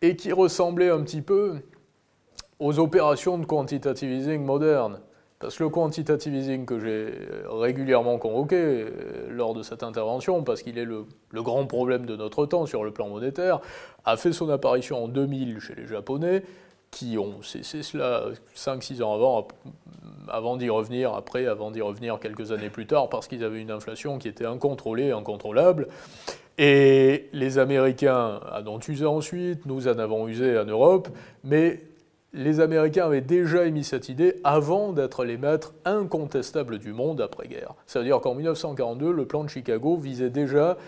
et qui ressemblait un petit peu aux opérations de quantitative easing modernes. Parce que le quantitative easing que j'ai régulièrement convoqué euh, lors de cette intervention, parce qu'il est le, le, grand problème de notre temps sur le plan monétaire, a fait son apparition en 2000 chez les Japonais, qui ont cessé cela 5-6 ans avant, avant d'y revenir, après, avant d'y revenir quelques années plus tard, parce qu'ils avaient une inflation qui était incontrôlée, incontrôlable. Et les Américains en ont usé ensuite, nous en avons usé en Europe, mais les Américains avaient déjà émis cette idée avant d'être les maîtres incontestables du monde après-guerre. C'est-à-dire qu'en 1942, le plan de Chicago visait déjà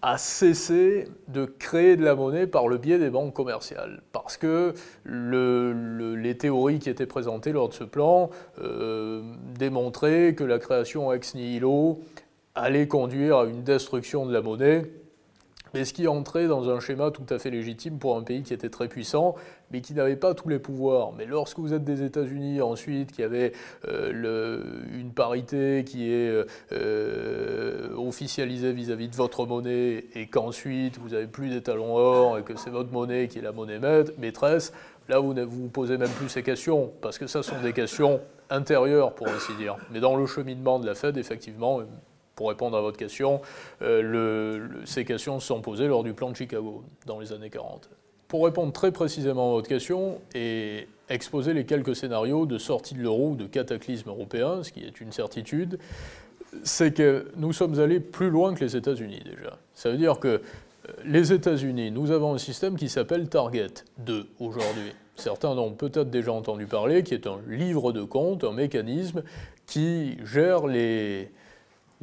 a cessé de créer de la monnaie par le biais des banques commerciales. Parce que les théories qui étaient présentées lors de ce plan euh, démontraient que la création ex nihilo allait conduire à une destruction de la monnaie mais ce qui entrait dans un schéma tout à fait légitime pour un pays qui était très puissant, mais qui n'avait pas tous les pouvoirs. Mais lorsque vous êtes des États-Unis ensuite, qui avait euh, une parité qui est euh, officialisée vis-à-vis de votre monnaie, et qu'ensuite vous n'avez plus d'étalons or, et que c'est votre monnaie qui est la monnaie maîtresse, là vous ne vous posez même plus ces questions, parce que ça sont des questions intérieures, pour ainsi dire. Mais dans le cheminement de la Fed, effectivement, pour répondre à votre question, euh, ces questions se sont posées lors du plan de Chicago dans les années 40. Pour répondre très précisément à votre question et exposer les quelques scénarios de sortie de l'euro ou de cataclysme européen, ce qui est une certitude, c'est que nous sommes allés plus loin que les États-Unis déjà. Ça veut dire que euh, les États-Unis, nous avons un système qui s'appelle Target 2 aujourd'hui. Certains en ont peut-être déjà entendu parler, qui est un livre de compte, un mécanisme qui gère les,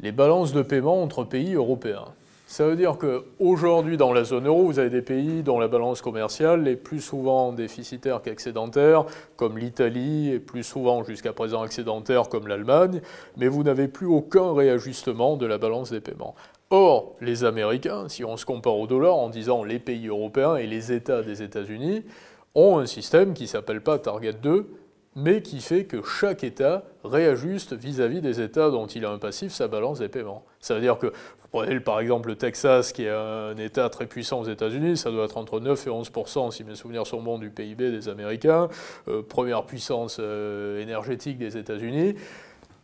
les balances de paiement entre pays européens. Ça veut dire qu'aujourd'hui, dans la zone euro, vous avez des pays dont la balance commerciale est plus souvent déficitaire qu'excédentaire, comme l'Italie, et plus souvent jusqu'à présent excédentaire, comme l'Allemagne, mais vous n'avez plus aucun réajustement de la balance des paiements. Or, les Américains, si on se compare au dollar en disant les pays européens et les États des États-Unis, ont un système qui s'appelle pas Target 2, mais qui fait que chaque État réajuste vis-à-vis des États dont il a un passif sa balance des paiements. Ça veut dire que, vous prenez par exemple le Texas, qui est un État très puissant aux États-Unis, ça doit être entre 9 et 11% si mes souvenirs sont bons, du PIB des Américains, euh, première puissance euh, énergétique des États-Unis.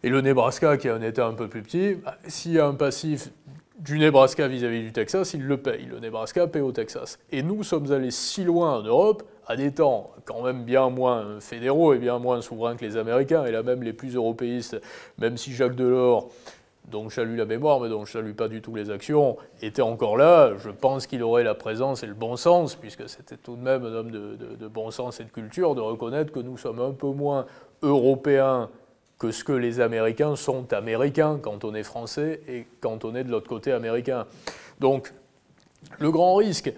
Et le Nebraska, qui est un État un peu plus petit, bah, s'il y a un passif du Nebraska vis-à-vis du Texas, il le paye. Le Nebraska paye au Texas. Et nous sommes allés si loin en Europe, à des temps quand même bien moins fédéraux et bien moins souverains que les Américains, et là même les plus européistes, même si Jacques Delors, dont je salue la mémoire, mais dont je salue pas du tout les actions, était encore là, je pense qu'il aurait la présence et le bon sens, puisque c'était tout de même un homme de, de bon sens et de culture, de reconnaître que nous sommes un peu moins européens que ce que les Américains sont américains quand on est français et quand on est de l'autre côté américain. Donc, le grand risque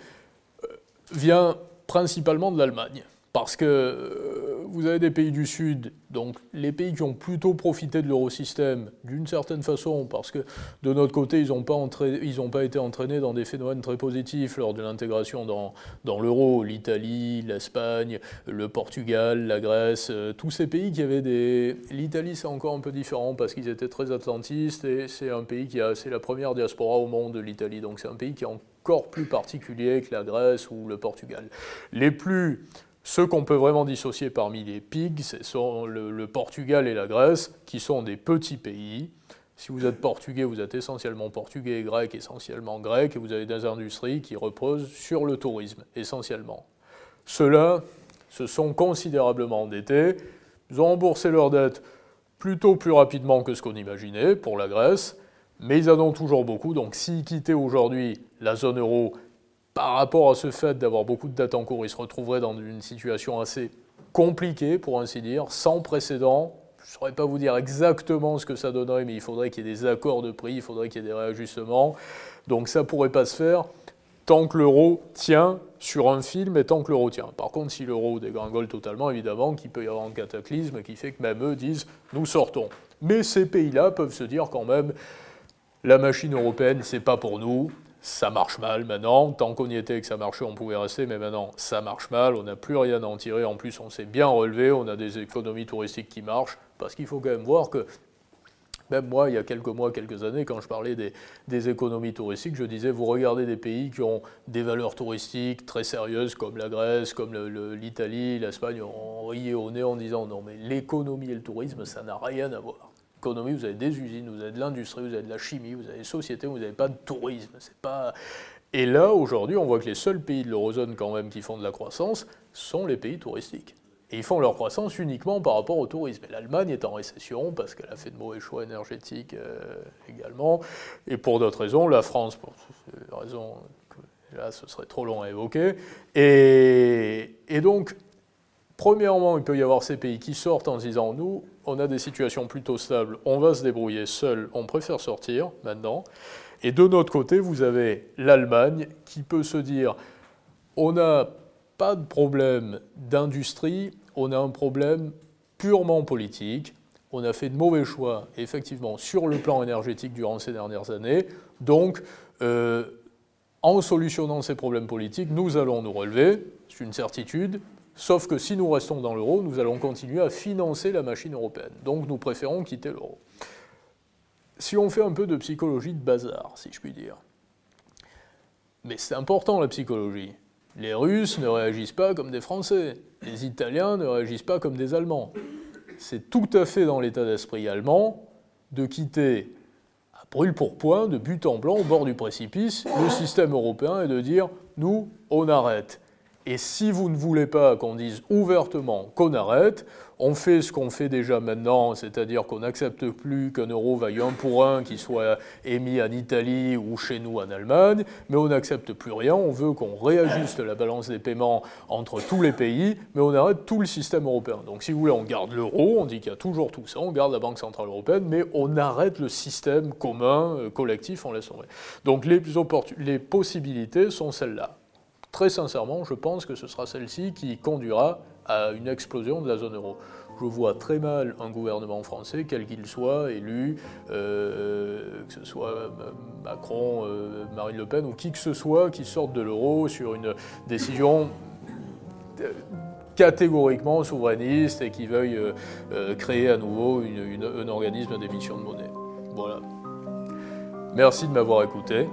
euh, vient principalement de l'Allemagne. Parce que euh, vous avez des pays du Sud, donc les pays qui ont plutôt profité de l'eurosystème d'une certaine façon, parce que de notre côté, ils n'ont pas, été entraînés dans des phénomènes très positifs lors de l'intégration dans, l'euro. L'Italie, l'Espagne, le Portugal, la Grèce, euh, tous ces pays qui avaient des... L'Italie, c'est encore un peu différent parce qu'ils étaient très atlantistes et c'est un pays qui a... C'est la première diaspora au monde, l'Italie, donc c'est un pays qui est encore plus particulier que la Grèce ou le Portugal. Les plus ceux qu'on peut vraiment dissocier parmi les pigs, ce sont le, Portugal et la Grèce, qui sont des petits pays. Si vous êtes portugais, vous êtes essentiellement portugais et grec, essentiellement grec, et vous avez des industries qui reposent sur le tourisme, essentiellement. Ceux-là se sont considérablement endettés, ils ont remboursé leurs dettes plutôt plus rapidement que ce qu'on imaginait pour la Grèce, mais ils en ont toujours beaucoup, donc s'ils quittaient aujourd'hui la zone euro par rapport à ce fait d'avoir beaucoup de dettes en cours, il se retrouverait dans une situation assez compliquée, pour ainsi dire, sans précédent. Je ne saurais pas vous dire exactement ce que ça donnerait, mais il faudrait qu'il y ait des accords de prix, il faudrait qu'il y ait des réajustements. Donc ça ne pourrait pas se faire tant que l'euro tient sur un film et tant que l'euro tient. Par contre, si l'euro dégringole totalement, évidemment qu'il peut y avoir un cataclysme qui fait que même eux disent nous sortons. Mais ces pays-là peuvent se dire quand même la machine européenne, c'est pas pour nous, ça marche mal maintenant. Tant qu'on y était et que ça marchait, on pouvait rester, mais maintenant, ça marche mal, on n'a plus rien à en tirer. En plus, on s'est bien relevé, on a des économies touristiques qui marchent, parce qu'il faut quand même voir que, même moi, il y a quelques mois, quelques années, quand je parlais des, économies touristiques, je disais, vous regardez des pays qui ont des valeurs touristiques très sérieuses, comme la Grèce, comme l'Italie, l'Espagne, on riait au nez en disant, non, mais l'économie et le tourisme, ça n'a rien à voir économie, vous avez des usines, vous avez de l'industrie, vous avez de la chimie, vous avez des sociétés, vous n'avez pas de tourisme. C'est pas... Et là, aujourd'hui, on voit que les seuls pays de l'eurozone quand même qui font de la croissance sont les pays touristiques. Et ils font leur croissance uniquement par rapport au tourisme. Et l'Allemagne est en récession parce qu'elle a fait de mauvais choix énergétiques euh, également. Et pour d'autres raisons, la France, pour des raisons là ce serait trop long à évoquer. Et donc, premièrement, il peut y avoir ces pays qui sortent en se disant nous, on a des situations plutôt stables, on va se débrouiller seul, on préfère sortir maintenant. Et de notre côté, vous avez l'Allemagne qui peut se dire, on n'a pas de problème d'industrie, on a un problème purement politique. On a fait de mauvais choix, effectivement, sur le plan énergétique durant ces dernières années. Donc, euh, en solutionnant ces problèmes politiques, nous allons nous relever, c'est une certitude, Sauf que si nous restons dans l'euro, nous allons continuer à financer la machine européenne. Donc nous préférons quitter l'euro. Si on fait un peu de psychologie de bazar, si je puis dire. Mais c'est important la psychologie. Les Russes ne réagissent pas comme des Français. Les Italiens ne réagissent pas comme des Allemands. C'est tout à fait dans l'état d'esprit allemand de quitter à brûle pour point, de but en blanc, au bord du précipice, le système européen et de dire nous, on arrête. Et si vous ne voulez pas qu'on dise ouvertement qu'on arrête, on fait ce qu'on fait déjà maintenant, c'est-à-dire qu'on n'accepte plus qu'un euro vaille un pour un qui soit émis en Italie ou chez nous en Allemagne, mais on n'accepte plus rien, on veut qu'on réajuste la balance des paiements entre tous les pays, mais on arrête tout le système européen. Donc si vous voulez, on garde l'euro, on dit qu'il y a toujours tout ça, on garde la Banque Centrale Européenne, mais on arrête le système commun, euh, collectif, on laisse tomber. Donc les possibilités sont celles-là. Très sincèrement, je pense que ce sera celle-ci qui conduira à une explosion de la zone euro. Je vois très mal un gouvernement français, quel qu'il soit, élu, euh, que ce soit euh, Macron, euh, Marine Le Pen ou qui que ce soit, qui sorte de l'euro sur une décision catégoriquement souverainiste et qui veuille créer à nouveau un organisme d'émission de monnaie. Voilà. Merci de m'avoir écouté.